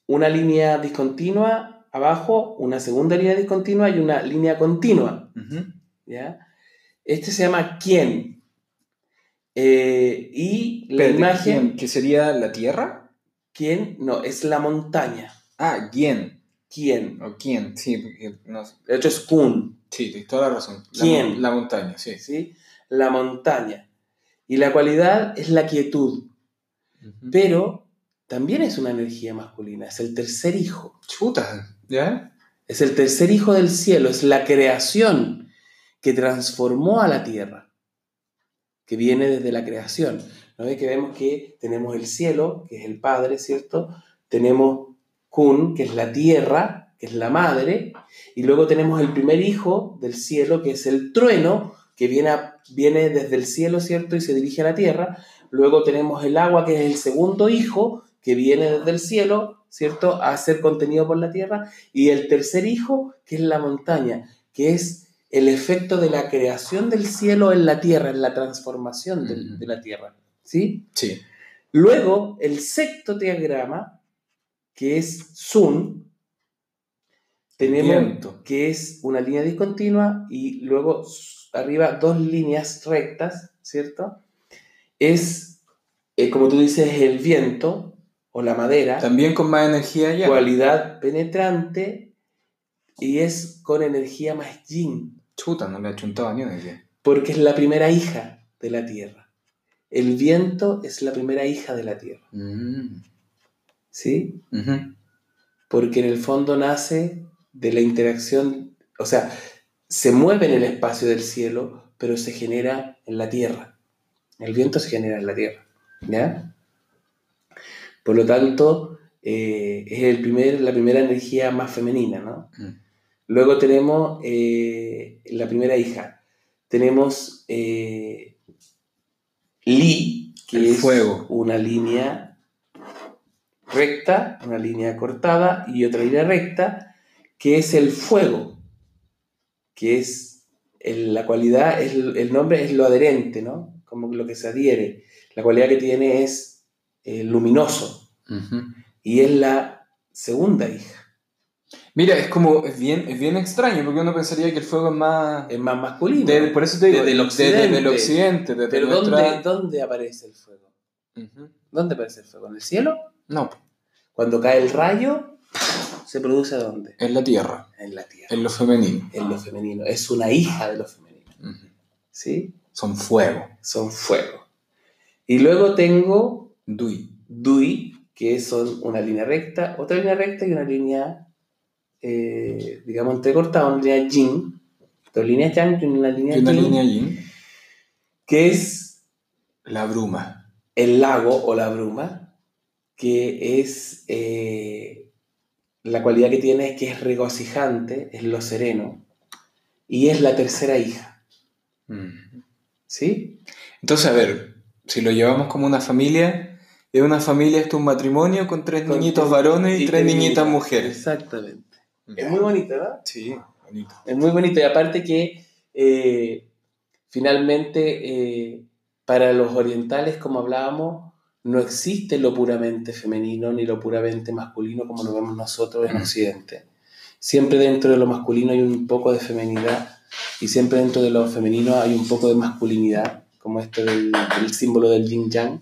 una línea discontinua abajo, una segunda línea discontinua y una línea continua. ¿ya? Este se llama quién. Eh, y la imagen. ¿Que sería la tierra? quién, no, es la montaña. Ah, ¿quién? ¿Quién? ¿O quién? Sí, no sé. El otro es kun. Sí, tienes toda la razón. La ¿Quién? mon- La, montaña, sí. ¿sí? La montaña. Y la cualidad es la quietud, Pero también es una energía masculina, es el tercer hijo. Chuta, ¿ya? Es el tercer hijo del cielo, es la creación que transformó a la tierra, que viene desde la creación. ¿No ves que vemos que tenemos el cielo, que es el padre, ¿cierto? Tenemos Kun, que es la tierra, que es la madre, y luego tenemos el primer hijo del cielo, que es el trueno, que viene, a- viene desde el cielo, ¿cierto? Y se dirige a la tierra. Luego tenemos el agua, que es el segundo hijo, que viene desde el cielo, ¿cierto? A ser contenido por la tierra. Y el tercer hijo, que es la montaña, que es el efecto de la creación del cielo en la tierra, en la transformación de la tierra. ¿Sí? Sí. Luego, el sexto diagrama, que es Sun, tenemos Viento. que es una línea discontinua y luego arriba dos líneas rectas, ¿cierto? Es, eh, como tú dices, el viento o la madera, También con más energía ya. cualidad penetrante y es con energía más yin, Chuta, no le ha chuntado ni una idea. porque es la primera hija de la tierra. El viento es la primera hija de la tierra, Mm. ¿sí? Porque en el fondo nace de la interacción, o sea, se mueve en el espacio del cielo, pero se genera en la tierra. El viento se genera en la tierra, ¿ya? Por lo tanto, eh, es el primer, la primera energía más femenina, ¿no? Mm. Luego tenemos eh, la primera hija. Tenemos eh, Li, que El es fuego. una línea recta, una línea cortada y otra línea recta, que es el fuego, que es el- la cualidad, el, el nombre es lo adherente, ¿no? Como lo que se adhiere. La cualidad que tiene es eh, luminoso Ujú. y es la segunda hija. Mira, es como, es bien, es bien extraño, porque uno pensaría que el fuego es más... Es más masculino. de- por eso te digo, Desde el desde occidente. el occidente, desde Pero nuestra- ¿dónde, ¿dónde aparece el fuego? Ujú. ¿Dónde aparece el fuego? ¿En el cielo? No, Cuando cae el rayo, se produce dónde? En la tierra, En la tierra, en lo femenino. en lo femenino. Es una hija de lo femenino. Ujú. ¿Sí? Son fuego. Son fuego. Y luego tengo Dui. Dui, que son una línea recta, otra línea recta y una línea, eh, digamos, entrecortada, una línea yin. Dos líneas yang y una línea Y una yin, línea yin. que es La bruma. el lago o la bruma, que es eh, la cualidad que tiene es que es regocijante, es lo sereno, y es la tercera hija, Mm. ¿Sí? Entonces, a ver, si lo llevamos como una familia, es una familia, esto es un matrimonio con tres Con niñitos varones y, tres niñitas mujeres. Exactamente. Es muy bonito, ¿no? Sí, bonito. Es muy bonito y aparte que eh, finalmente eh, para los orientales, como hablábamos, no existe lo puramente femenino ni lo puramente masculino como lo vemos nosotros en. Occidente. Siempre dentro de lo masculino hay un poco de femenidad y siempre dentro de lo femenino hay un poco de masculinidad, como esto del, del símbolo del yin yang,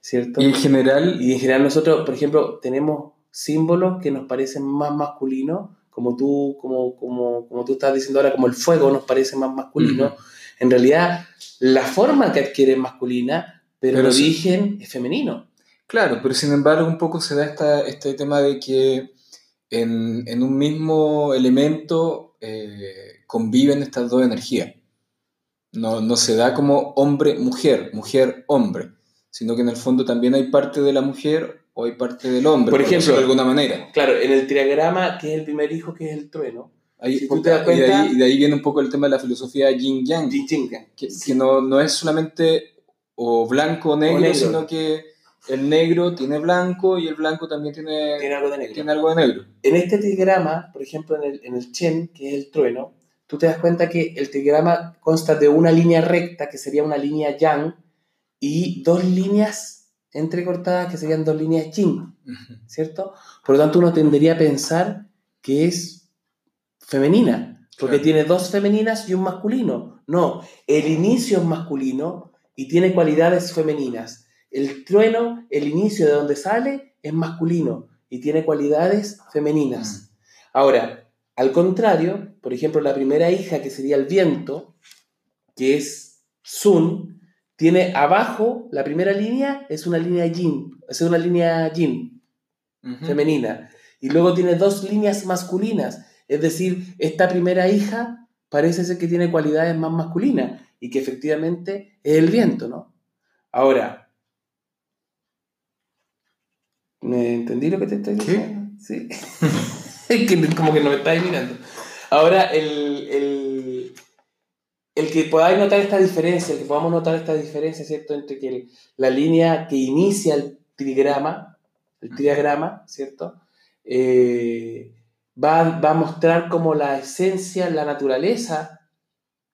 ¿cierto? Y en general, Y en general nosotros, por ejemplo, tenemos símbolos que nos parecen más masculinos, como tú, como, como, como tú estás diciendo ahora, como el fuego nos parece más masculino. En realidad, la forma que adquiere es masculina, pero, Pero el sí. origen es femenino. claro, pero sin embargo un poco se da esta, este tema de que en, en un mismo elemento eh, conviven estas dos energías. No, no se da como hombre-mujer, mujer-hombre, sino que en el fondo también hay parte de la mujer o hay parte del hombre, Por decirlo ejemplo, de alguna manera. Claro, en el triagrama, que es el primer hijo, que es el trueno, Ahí, Si tú te das y, de cuenta- ahí, y de ahí viene un poco el tema de la filosofía yin-yang, yin yang, que, que no, no es solamente o blanco o negro, negro. sino que el negro tiene blanco y el blanco también tiene, tiene algo de negro. tiene algo de negro. En este trigrama, por ejemplo, en el, en el Chen, que es el trueno, tú te das cuenta que el trigrama consta de una línea recta, que sería una línea yang, y dos líneas entrecortadas, que serían dos líneas yin, ¿cierto? Por lo tanto, uno tendería a pensar que es femenina, porque Claro. tiene dos femeninas y un masculino. No, el inicio es masculino y tiene cualidades femeninas. El trueno, el inicio de donde sale, es masculino y tiene cualidades femeninas. Ahora, al contrario, por ejemplo, la primera hija, que sería el viento, que es Sun, tiene abajo, la primera línea es una línea yin, es una línea yin, femenina. Y luego tiene dos líneas masculinas. Es decir, esta primera hija parece ser que tiene cualidades más masculinas y que efectivamente es el viento, ¿no? Ahora, ¿me entendí lo que te estoy diciendo? Sí. es *laughs* *laughs* que como que no me estáis mirando. Ahora, el, el, el que podáis notar esta diferencia, el que podamos notar esta diferencia, ¿cierto? Entre que el- la línea que inicia el trigrama, el triagrama, ¿cierto? Eh, va, va a mostrar como la esencia, la naturaleza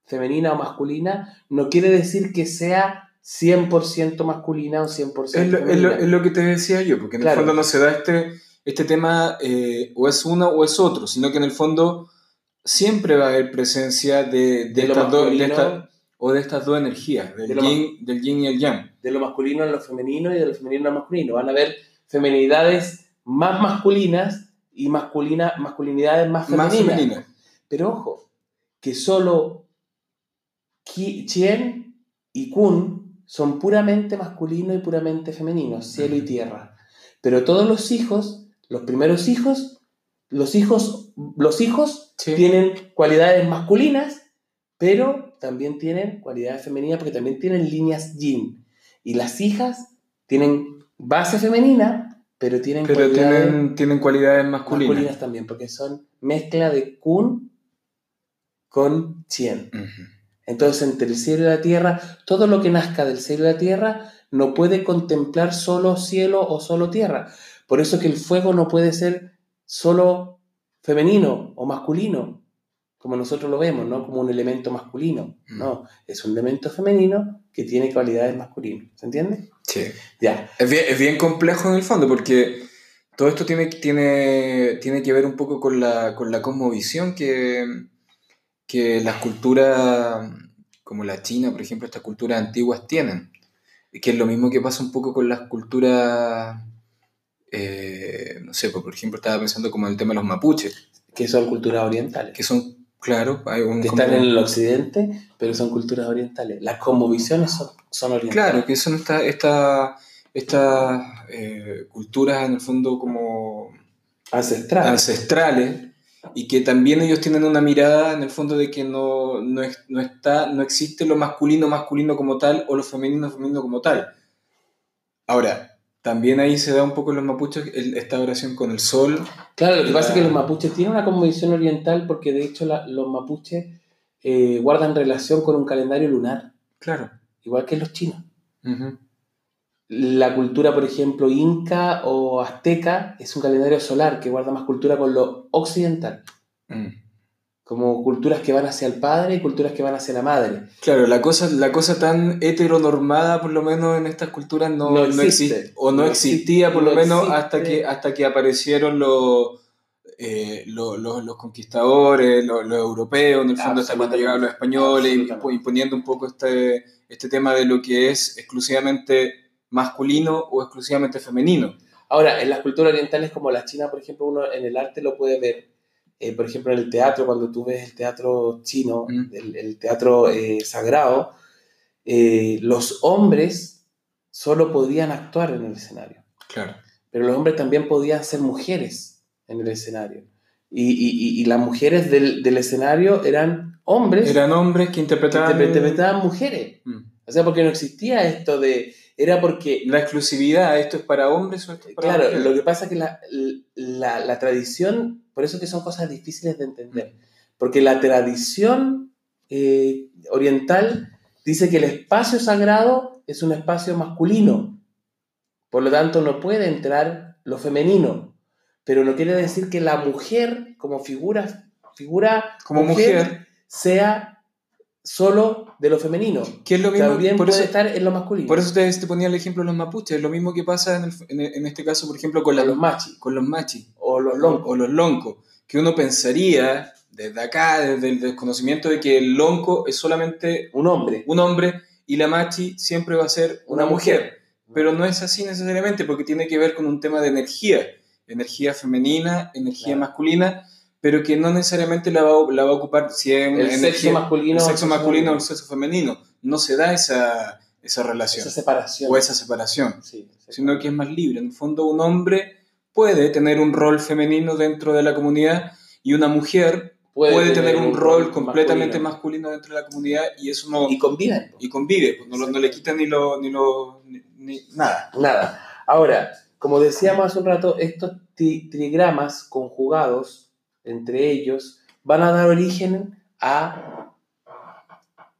femenina o masculina, no quiere decir que sea 100% masculina o 100% Es lo, es, femenina. lo, es lo que te decía yo, porque en Claro. el fondo no se da este, este tema eh, o es uno o es otro, sino que en el fondo siempre va a haber presencia de, de estas dos masculino. esta- o de estas dos energías, del De yin, del yin y el yang. de lo masculino a lo femenino y de lo femenino a lo masculino. Van a haber femenidades más masculinas y masculina, masculinidades más femeninas. Más femenina. Pero ojo, que solo Chien y Kun son puramente masculinos y puramente femeninos, cielo y tierra. Pero todos los hijos, los primeros hijos, los hijos, los hijos Sí. tienen cualidades masculinas, pero también tienen cualidades femeninas porque también tienen líneas yin. Y las hijas tienen base femenina, pero tienen Pero cualidades tienen, tienen cualidades masculinas. masculinas también, porque son mezcla de Kun con Chien. Entonces, entre el cielo y la tierra, todo lo que nazca del cielo y la tierra no puede contemplar solo cielo o solo tierra. Por eso que el fuego no puede ser solo femenino o masculino, como nosotros lo vemos, ¿no? Como un elemento masculino. No, es un elemento femenino que tiene cualidades masculinas. ¿Se entiende? Sí. Ya. Es bien, es bien complejo en el fondo porque todo esto tiene, tiene, tiene que ver un poco con la, con la cosmovisión que, que las culturas como la China, por ejemplo, estas culturas antiguas tienen. Que es lo mismo que pasa un poco con las culturas eh, no sé, pues, por ejemplo, estaba pensando como en el tema de los mapuches, Que son culturas orientales. que son, claro, hay un... que están en el occidente, pero son culturas orientales. Las cosmovisiones son, son orientales. Claro, que son estas esta, estas eh, culturas en el fondo como Ancestrales. ancestrales y que también ellos tienen una mirada en el fondo de que no, no, no está, no existe lo masculino masculino como tal o lo femenino femenino como tal. Ahora, también ahí se da un poco en los mapuches el- esta oración con el sol. Claro, lo que pasa es que los mapuches tienen una cosmovisión oriental porque de hecho la- los mapuches eh, guardan relación con un calendario lunar, Claro. igual que los chinos. La cultura, por ejemplo, inca o azteca es un calendario solar que guarda más cultura con lo occidental, Mm. Como culturas que van hacia el padre y culturas que van hacia la madre. Claro, la cosa, la cosa tan heteronormada, por lo menos en estas culturas, no, No no existe. existe. O no, No existía, por existe, lo no menos, existe. hasta que, hasta que aparecieron los, eh, los, los- los conquistadores, los, los europeos, en el fondo, hasta cuando llegaron los españoles, imponiendo un poco este, este tema de lo que es exclusivamente masculino o exclusivamente femenino. Ahora, en las culturas orientales como la china, por ejemplo, uno en el arte lo puede ver. Eh, por ejemplo, en el teatro, cuando tú ves el teatro chino, Mm. el, el teatro eh, sagrado, eh, los hombres solo podían actuar en el escenario, Claro. pero los hombres también podían ser mujeres en el escenario. Y, y- y- las mujeres del, del escenario eran hombres Eran hombres que que interpretaban... interpretaban mujeres. Mm. O sea, porque no existía esto de... Era porque La exclusividad, ¿esto es para hombres o esto es para Claro, mujeres? lo que pasa es que la, la- la tradición, por eso que son cosas difíciles de entender, porque la tradición eh, oriental dice que el espacio sagrado es un espacio masculino, por lo tanto no puede entrar lo femenino, pero no quiere decir que la mujer como figura, figura Como mujer, sea solo de lo femenino, que es lo mismo... también por puede eso- estar en lo masculino, Por eso te, te ponía el ejemplo de los mapuches, lo mismo que pasa en, el- en el- en este caso, por ejemplo, con, la- los machis con los machis o los loncos. o los loncos, que uno pensaría desde acá, desde el desconocimiento de que el lonco es solamente Un hombre. un hombre y la machi siempre va a ser una, Una mujer. mujer. Pero no es así necesariamente, porque tiene que ver con un tema de energía, energía femenina, energía Claro. masculina, pero que no necesariamente la va, a- la va a ocupar si es una el sexo masculino. el sexo masculino o el esa sexo femenino. No se da esa, esa relación separación. o esa separación Sí, sino que es más libre. En el fondo, un hombre puede tener un rol femenino dentro de la comunidad y una mujer puede, tener, un rol completamente masculino. dentro de la comunidad y eso no. Y conviven. y convive, pues no, no le quita ni lo. ni lo. ni, ni- nada. Nada. Ahora, como decíamos hace un rato, estos tri- trigramas conjugados entre ellos van a dar origen a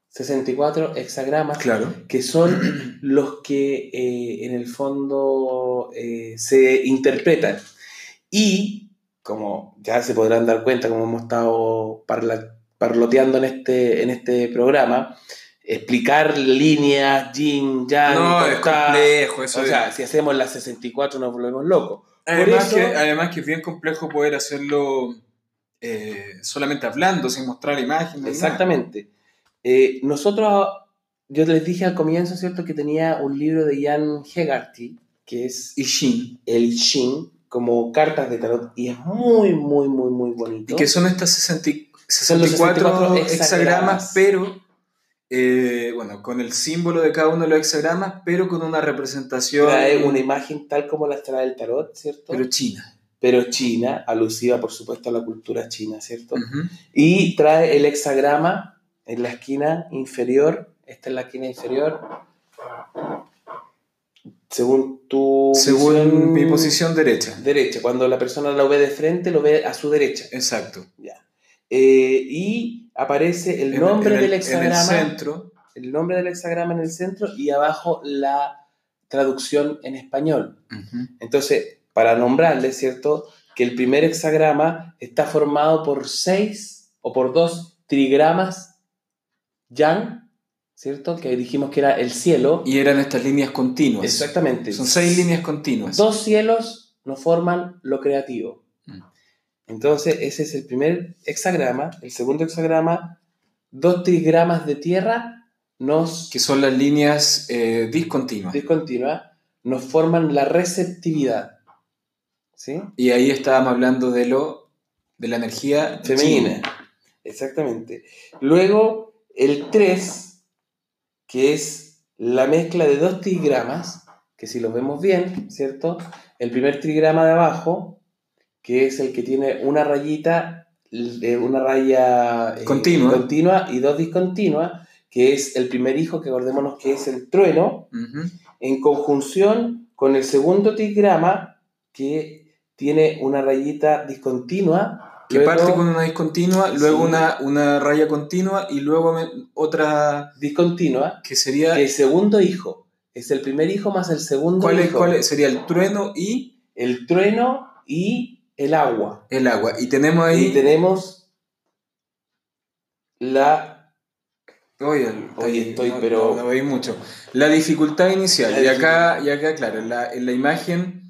64 hexagramas Claro. que son los que eh, en el fondo eh, se interpretan. Y, como ya se podrán dar cuenta, como hemos estado parla- parloteando en este, en este programa, explicar líneas, yin, yang, No, es complejo. Eso o es- sea, si hacemos las 64 nos volvemos locos. además, que, además que es bien complejo poder hacerlo eh, solamente hablando, sin mostrar imágenes. Exactamente. Eh, nosotros, yo les dije al comienzo, ¿cierto?, que tenía un libro de Jan Hegarty, que es el Shin, como cartas de tarot, y es muy, muy, muy, muy bonito. Y que son estas 60 y- Son los 64 64 hexagramas, hexagramas. pero eh, bueno, con el símbolo de cada uno de los hexagramas, pero con una representación Trae una imagen tal como las trae el tarot, ¿cierto? pero Pero, china. alusiva, por supuesto, a la cultura china, ¿cierto? Ujú. Y trae el hexagrama en la esquina inferior. Esta es la esquina inferior. Según tu Según mi posición derecha. derecha. Cuando la persona lo ve de frente, lo ve a su derecha. Exacto. Ya. Eh, y aparece el En- nombre en el- del hexagrama. En el centro. el nombre del hexagrama en el centro y abajo la traducción en español. Ujú. Entonces, para nombrarle, ¿cierto? Que el primer hexagrama está formado por seis o por dos trigramas yang, ¿cierto? Que dijimos que era el cielo. Y eran estas líneas continuas. Exactamente. Son seis líneas continuas. Dos cielos nos forman lo creativo. Mm. Entonces, ese es el primer hexagrama. El segundo hexagrama, dos trigramas de tierra nos Que son las líneas eh, discontinuas. discontinua, nos forman la receptividad. ¿Sí? Y ahí estábamos hablando de lo de la energía Femenina. Exactamente. Luego, el 3, que es la mezcla de dos trigramas, que si los vemos bien, ¿cierto? El primer trigrama de abajo, que es el que tiene una rayita, eh, una raya eh, Continua. y dos discontinuas, que es el primer hijo, que acordémonos que es el trueno, en conjunción con el segundo trigrama, que tiene una rayita discontinua. Que luego- parte con una discontinua, luego Sí. una, una raya continua y luego me- otra discontinua, que sería... el segundo hijo. Es el primer hijo más el segundo ¿Cuál, es, hijo. cuál es? Sería el trueno y El trueno y el agua. el agua. Y tenemos ahí... Y tenemos la... Oye, Oye, estoy, no- pero- No, no mucho. La dificultad inicial. La y, acá, y acá, claro, en la, en la imagen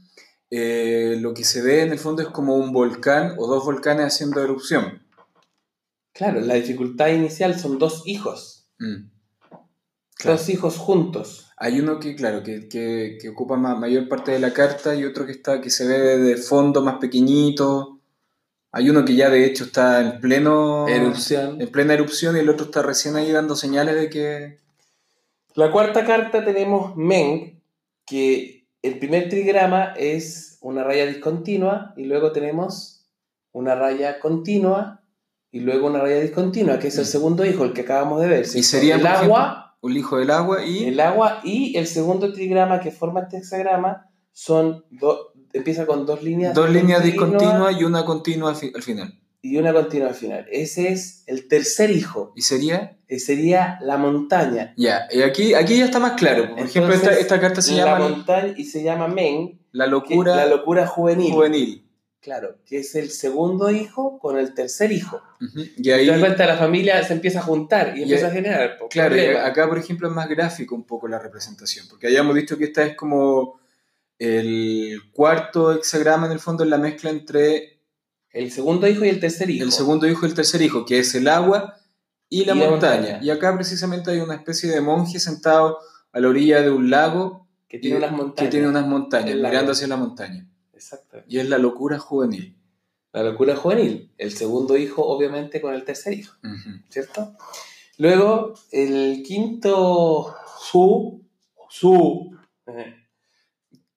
eh, lo que se ve en el fondo es como un volcán o dos volcanes haciendo erupción. Claro, la dificultad inicial son dos hijos. Mm. Claro. Dos hijos juntos. Hay uno que, claro, que, que- que ocupa ma- mayor parte de la carta y otro que está que se ve de fondo más pequeñito. Hay uno que ya de hecho está en pleno Erupción. en plena erupción y el otro está recién ahí dando señales de que La cuarta carta tenemos Meng, que el primer trigrama es una raya discontinua y luego tenemos una raya continua y luego una raya discontinua, que es el Mm. segundo hijo, el que acabamos de ver. ¿cierto? sería, el agua, un hijo del agua y el agua y el segundo trigrama que forma este hexagrama son dos, empieza con dos líneas dos líneas discontinuas discontinuas y una continua al fi- al final. Y una continua al final. Ese es el tercer hijo, ¿Y sería? que sería la montaña. Ya, y aquí, aquí ya está más claro. Por ejemplo, esta, esta carta se la llama montaña y se llama Meng, La que es locura la locura juvenil. juvenil. Claro, que es el segundo hijo con el tercer hijo. Ujú. Y Te ahí, cuenta, la familia se empieza a juntar y, Y empieza ahí- a generar po, claro, y acá por ejemplo es más gráfico un poco la representación, porque hayamos dicho que esta es como el cuarto hexagrama en el fondo en la mezcla entre El segundo hijo y el tercer hijo. el segundo hijo y el tercer hijo, que es el agua y la Y la montaña. Y acá precisamente hay una especie de monje sentado a la orilla de un lago que tiene y- unas montañas. que tiene unas montañas, El lago. mirando hacia la montaña. Exacto. Y es la locura juvenil. La locura juvenil. El segundo hijo, obviamente, con el tercer hijo. ¿cierto? Luego, el quinto su, su, eh,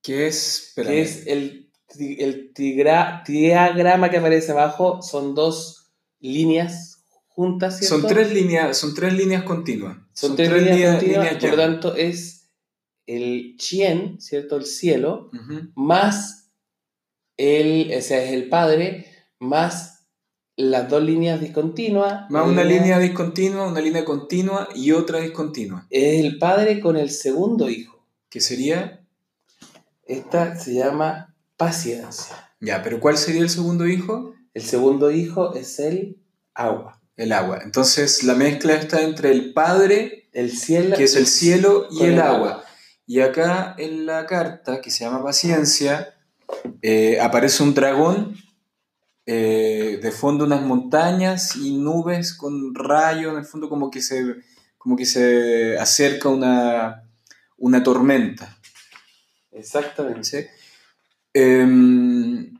Que es, espérame. que es el, el tigra- diagrama que aparece abajo, son dos líneas juntas, ¿cierto? Son tres líneas, son tres líneas continuas. Son tres, líneas, continuas, líneas por lo tanto es el chien, ¿cierto? El cielo, más el, o sea, es el padre, más las dos líneas discontinuas. Más una línea- línea discontinua, una línea continua y otra discontinua. Es el padre con el segundo hijo. Que sería. Esta se llama paciencia. Ya, pero ¿cuál sería el segundo hijo? El segundo hijo es el agua. El agua. Entonces la mezcla está entre el padre, El cielo. que es el cielo, y el el agua. agua. Y acá en la carta, que se llama Paciencia, eh, aparece un dragón, eh, de fondo unas montañas y nubes con rayos, en el fondo como que se, como que se acerca una, una tormenta. Exactamente. ¿sí? Em,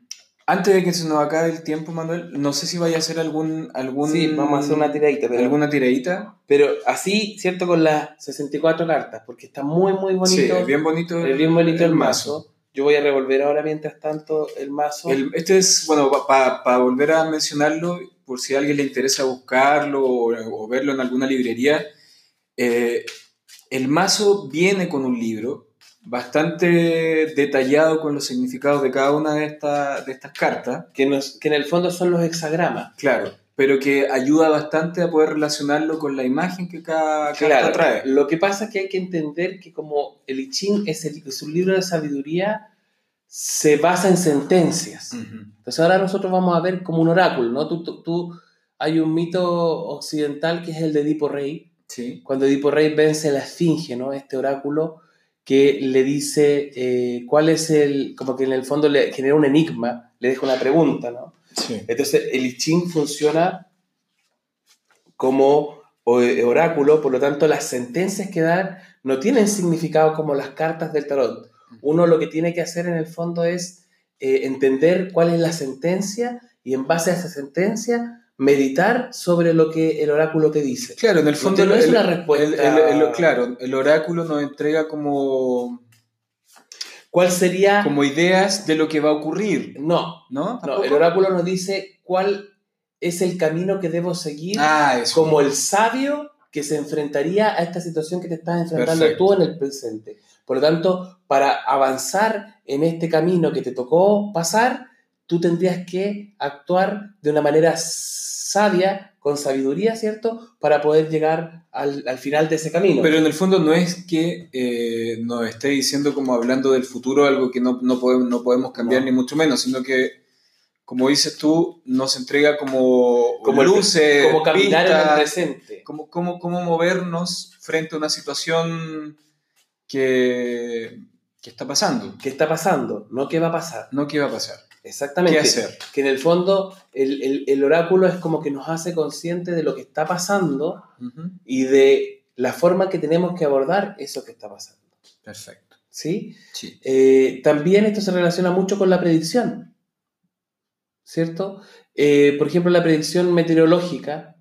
antes de que se nos acabe el tiempo, Manuel, no sé si vaya a hacer algún, algún Sí, vamos a hacer una tiradita. Pero, alguna tiradita. pero así, ¿cierto? Con las 64 cartas, porque está muy, muy bonito. Sí, es bien bonito. Es bien bonito el mazo. Yo voy a revolver ahora mientras tanto el mazo. El- este es, bueno, para volver a mencionarlo, por si a alguien le interesa buscarlo o, o verlo en alguna librería, eh, el mazo viene con un libro bastante detallado con los significados de cada una de, esta- de estas cartas, que, nos, que en el fondo son los hexagramas. claro, pero que ayuda bastante a poder relacionarlo con la imagen que cada carta trae. Lo que pasa es que hay que entender que como el I Ching es, el- es un libro de sabiduría, se basa en sentencias. Ujú. Entonces ahora nosotros vamos a ver como un oráculo, ¿no? Tú, tú- tú- hay un mito occidental que es el de Edipo Rey, Sí. cuando Edipo Rey vence la Esfinge, ¿no? Este oráculo que le dice eh, cuál es el, como que en el fondo le genera un enigma, le deja una pregunta, ¿no? Sí. Entonces el I Ching funciona como eh, oráculo, por lo tanto las sentencias que dan no tienen significado como las cartas del tarot. Uno lo que tiene que hacer en el fondo es eh, entender cuál es la sentencia y en base a esa sentencia meditar sobre lo que el oráculo te dice. Claro, en el fondo no es una respuesta. el- el- el- claro, el oráculo nos entrega como, ¿Cuál sería? como ideas de lo que va a ocurrir, No, ¿no? no, el oráculo nos dice cuál es el camino que debo seguir Ah, como el sabio que se enfrentaría a esta situación que te estás enfrentando Perfecto. tú en el presente. Por lo tanto, para avanzar en este camino que te tocó pasar, tú tendrías que actuar de una manera sabia, con sabiduría, ¿cierto? Para poder llegar al, al final de ese camino. Pero en el fondo no es que eh, nos esté diciendo como hablando del futuro algo que no, no, podemos, no podemos cambiar No. ni mucho menos, sino que, como dices tú, nos entrega como, como luces, como caminar en el pistas, presente. cómo, cómo, cómo movernos frente a una situación que, que está pasando, ¿Qué está pasando? No qué va a pasar. no qué va a pasar, Exactamente. qué hacer. Que en el fondo el, el- el oráculo es como que nos hace consciente de lo que está pasando y de la forma que tenemos que abordar eso que está pasando. Perfecto. ¿Sí? Sí. Eh, también esto se relaciona mucho con la predicción, ¿cierto? Eh, por ejemplo, la predicción meteorológica,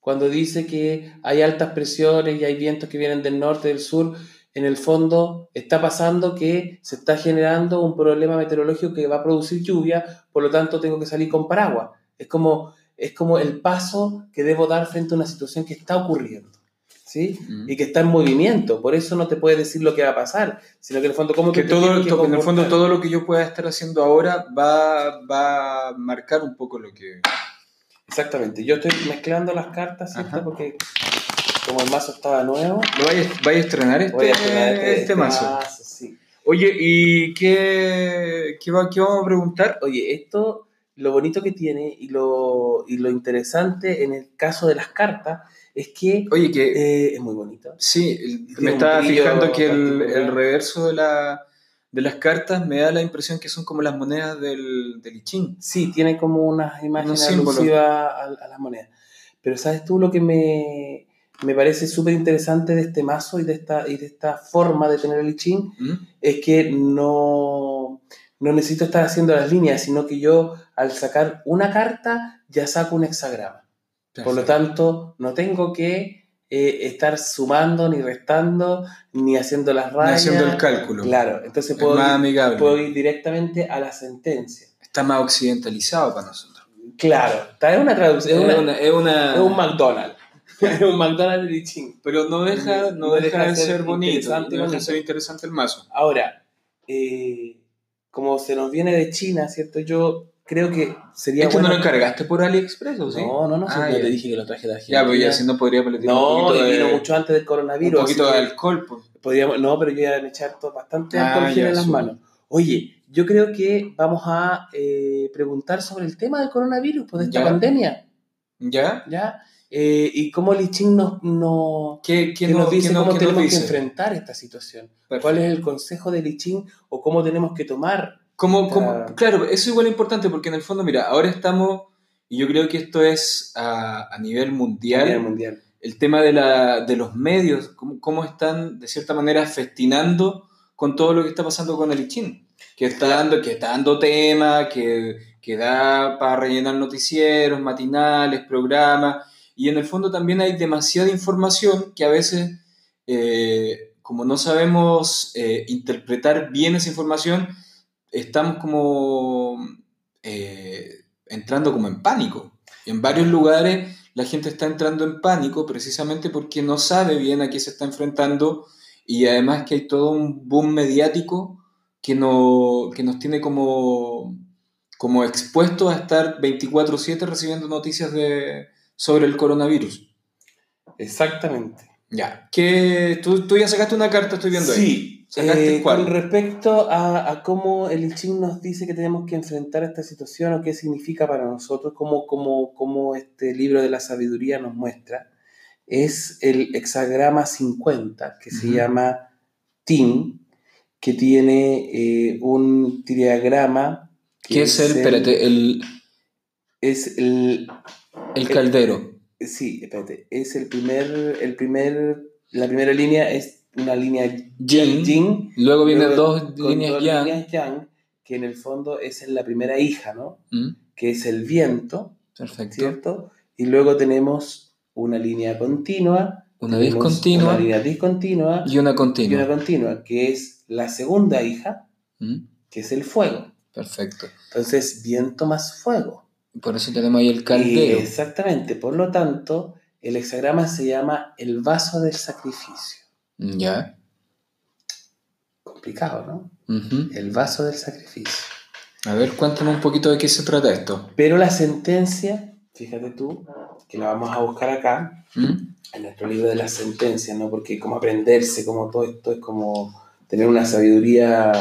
cuando dice que hay altas presiones y hay vientos que vienen del norte, del sur, en el fondo está pasando que se está generando un problema meteorológico que va a producir lluvia, por lo tanto tengo que salir con paraguas. Es como, es como el paso que debo dar frente a una situación que está ocurriendo. ¿Sí? Mm. y que está en movimiento, por eso no te puede decir lo que va a pasar, sino que en el fondo cómo que tú todo, que en el fondo todo lo que yo pueda estar haciendo ahora va, va a marcar un poco lo que... Exactamente, yo estoy mezclando las cartas, ¿cierto? Porque como el mazo estaba nuevo, ¿Lo vaya, vaya a estrenar este, voy a poner este, este mazo? sí. Oye, ¿y qué, qué, va- qué vamos a preguntar? Oye, esto, lo bonito que tiene y lo, y lo interesante en el caso de las cartas es que Oye, que eh, es muy bonito. sí, me estaba fijando que el, el reverso de, la, de las cartas me da la impresión que son como las monedas del, del I Ching. Sí, tiene como unas imágenes alusivas a, a las monedas. Pero ¿sabes tú lo que me, me parece súper interesante de este mazo y de esta, y de esta forma de tener el I Ching? ¿Mm? es que no, no necesito estar haciendo las líneas, sino que yo al sacar una carta ya saco un hexagrama. Por lo tanto, no tengo que eh, estar sumando, ni restando, ni haciendo las rayas. haciendo el cálculo. Claro, entonces Es puedo ir, puedo ir directamente a la sentencia. Está más occidentalizado para nosotros. Claro, es una traducción, es, una- es una- es un McDonald's. Un McDonald's de Ching. Pero no deja, no No deja, deja de ser ser bonito, no deja de ser interesante el mazo. Ahora, eh, como se nos viene de China, ¿cierto? Yo creo que sería ¿Esto bueno... no lo encargaste por AliExpress o sí? No, no, no, Ah, yo te dije que lo traje de Argentina. Ya, pero ya si no podría le tirar un No, poquito y de, vino mucho antes del un coronavirus. poquito así de alcohol. pues. podríamos- no, pero yo ya me eché harto, bastante Ah, alcohol en las manos. Oye, yo creo que vamos a eh, preguntar sobre el tema del coronavirus, pues de esta Ya. pandemia, ¿Ya? ¿ya? Eh, y cómo el I Ching nos, nos, ¿Qué, qué nos no- dice qué cómo qué nos tenemos dice? que enfrentar esta situación. Perfecto. ¿Cuál es el consejo del I Ching o cómo tenemos que tomar? Como, como- Claro. eso es igual importante porque en el fondo, mira, ahora estamos, y yo creo que esto es a, a nivel mundial, a nivel mundial? el tema de, la, de los medios, cómo, cómo están de cierta manera festinando con todo lo que está pasando con el ICHIN, que está dando, que está dando tema, que, que da para rellenar noticieros, matinales, programas, y en el fondo también hay demasiada información que a veces, eh, como no sabemos eh, interpretar bien esa información, estamos como eh, entrando como en pánico. En varios lugares la gente está entrando en pánico precisamente porque no sabe bien a qué se está enfrentando y además que hay todo un boom mediático que, no, que nos tiene como, como expuestos a estar 24/7 recibiendo noticias de, sobre el coronavirus. Exactamente. Ya. ¿Qué, tú, tú ya sacaste una carta, estoy viendo ahí. Sí, ¿Sacaste eh, con respecto a, a cómo el I Ching nos dice que tenemos que enfrentar esta situación o qué significa para nosotros, cómo, cómo, cómo este libro de la sabiduría nos muestra, es el hexagrama 50, que se llama TIN, que tiene eh, un triagrama. que ¿Qué es el, espérate, el, Es el, el caldero? sí, espérate, es el primer, el primer, la primera línea es una línea Yin. yin Luego vienen dos líneas dos ya. líneas yang, que en el fondo es la primera hija, ¿no? ¿Mm? Que es el viento, Perfecto. ¿cierto? Y luego tenemos una línea continua. Una discontinua Una línea discontinua y una y una continua. continua, que es la segunda hija, ¿Mm? que es el fuego. Perfecto. Entonces, viento más fuego. Por eso tenemos ahí el caldero. Y exactamente, por lo tanto, el hexagrama se llama el vaso del sacrificio. Ya. Complicado, ¿no? El vaso del sacrificio. A ver, cuéntame un poquito de qué se trata esto. Pero la sentencia, fíjate tú, que la vamos a buscar acá, ¿Mm? en nuestro libro de las sentencias, ¿no? Porque como aprenderse, como todo esto es como tener una sabiduría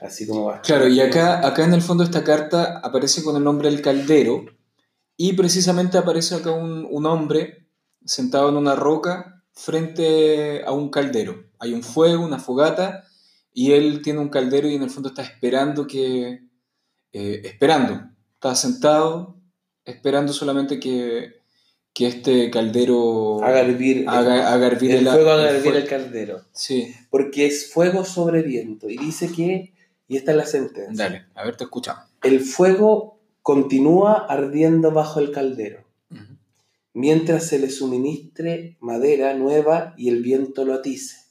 así como bastante- Claro, y acá, acá en el fondo esta carta aparece con el nombre del caldero y precisamente aparece acá un, un hombre sentado en una roca frente a un caldero. Hay un fuego, una fogata y él tiene un caldero y en el fondo está esperando que... eh, esperando. Está sentado esperando solamente que, que este caldero haga hervir haga, haga hervir el el- fuego, haga el hervir fuego. el caldero. Sí, Porque es fuego sobre viento. Y dice que, y esta es la sentencia, dale, a ver, te escuchamos. el fuego continúa ardiendo bajo el caldero, mientras se le suministre madera nueva y el viento lo atice.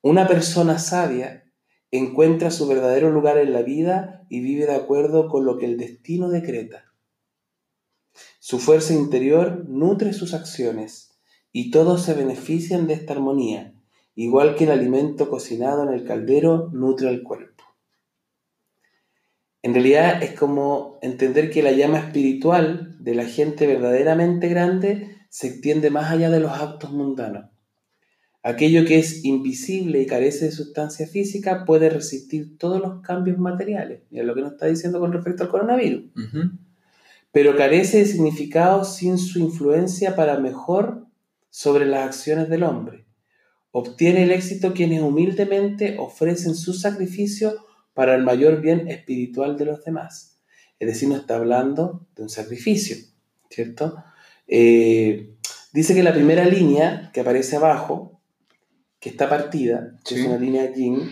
Una persona sabia encuentra su verdadero lugar en la vida y vive de acuerdo con lo que el destino decreta. Su fuerza interior nutre sus acciones y todos se benefician de esta armonía, igual que el alimento cocinado en el caldero nutre al cuerpo. En realidad es como entender que la llama espiritual de la gente verdaderamente grande se extiende más allá de los actos mundanos. Aquello que es invisible y carece de sustancia física puede resistir todos los cambios materiales. Mira lo que nos está diciendo con respecto al coronavirus. Pero carece de significado sin su influencia para mejor sobre las acciones del hombre. Obtiene el éxito quienes humildemente ofrecen su sacrificio para el mayor bien espiritual de los demás. Es decir, no está hablando de un sacrificio, ¿cierto? Eh, dice que la primera línea que aparece abajo, que está partida, que Sí. es una línea yin,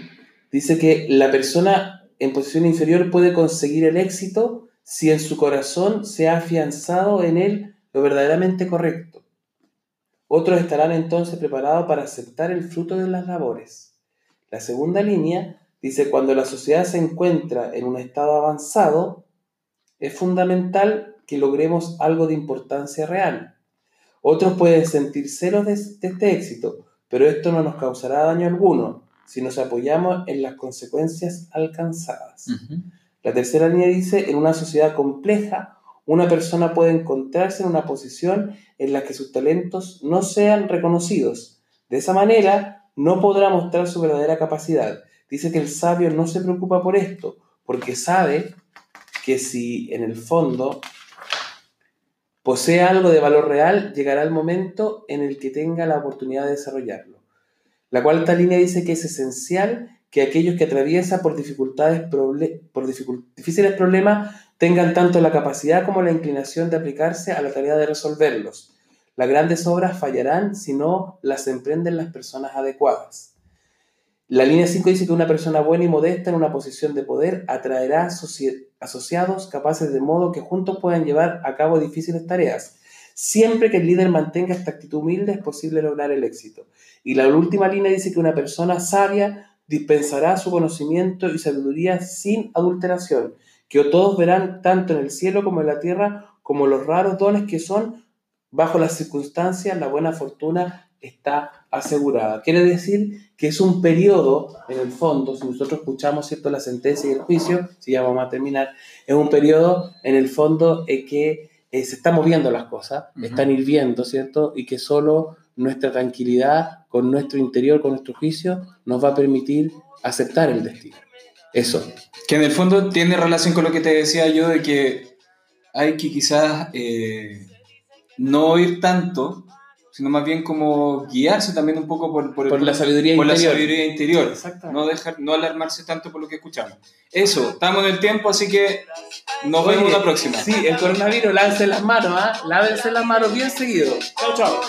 dice que la persona en posición inferior puede conseguir el éxito si en su corazón se ha afianzado en él lo verdaderamente correcto. Otros estarán entonces preparados para aceptar el fruto de las labores. La segunda línea dice, cuando la sociedad se encuentra en un estado avanzado, es fundamental que logremos algo de importancia real. Otros pueden sentir celos de, este éxito, pero esto no nos causará daño alguno si nos apoyamos en las consecuencias alcanzadas. La tercera línea dice, en una sociedad compleja, una persona puede encontrarse en una posición en la que sus talentos no sean reconocidos. De esa manera, no podrá mostrar su verdadera capacidad. Dice que el sabio no se preocupa por esto, porque sabe que si en el fondo posee algo de valor real, llegará el momento en el que tenga la oportunidad de desarrollarlo. La cuarta línea dice que es esencial que aquellos que atraviesan por dificultades, por difíciles problemas tengan tanto la capacidad como la inclinación de aplicarse a la tarea de resolverlos. Las grandes obras fallarán si no las emprenden las personas adecuadas. La línea 5 dice que una persona buena y modesta en una posición de poder atraerá asoci- asociados capaces de modo que juntos puedan llevar a cabo difíciles tareas. Siempre que el líder mantenga esta actitud humilde es posible lograr el éxito. Y la última línea dice que una persona sabia dispensará su conocimiento y sabiduría sin adulteración, que todos verán tanto en el cielo como en la tierra como los raros dones que son, bajo las circunstancias, la buena fortuna está asegurada. Quiere decir que es un periodo, en el fondo, si nosotros escuchamos ¿cierto? la sentencia y el juicio, si ya vamos a terminar, es un periodo en el fondo eh, que eh, se están moviendo las cosas, Ujú. están hirviendo, ¿cierto? Y que solo nuestra tranquilidad con nuestro interior, con nuestro juicio, nos va a permitir aceptar el destino. Eso. Que en el fondo tiene relación con lo que te decía yo de que hay que quizás eh, no oír tanto, sino más bien como guiarse también un poco por, por, el- la sabiduría por la interior. sabiduría interior. Exactamente. No, dejar, no alarmarse tanto por lo que escuchamos. Eso, estamos en el tiempo, así que nos vemos Oye, la próxima. Sí, el coronavirus, lávense las manos, ¿ah? Lávense las manos bien seguido. Chao, chao.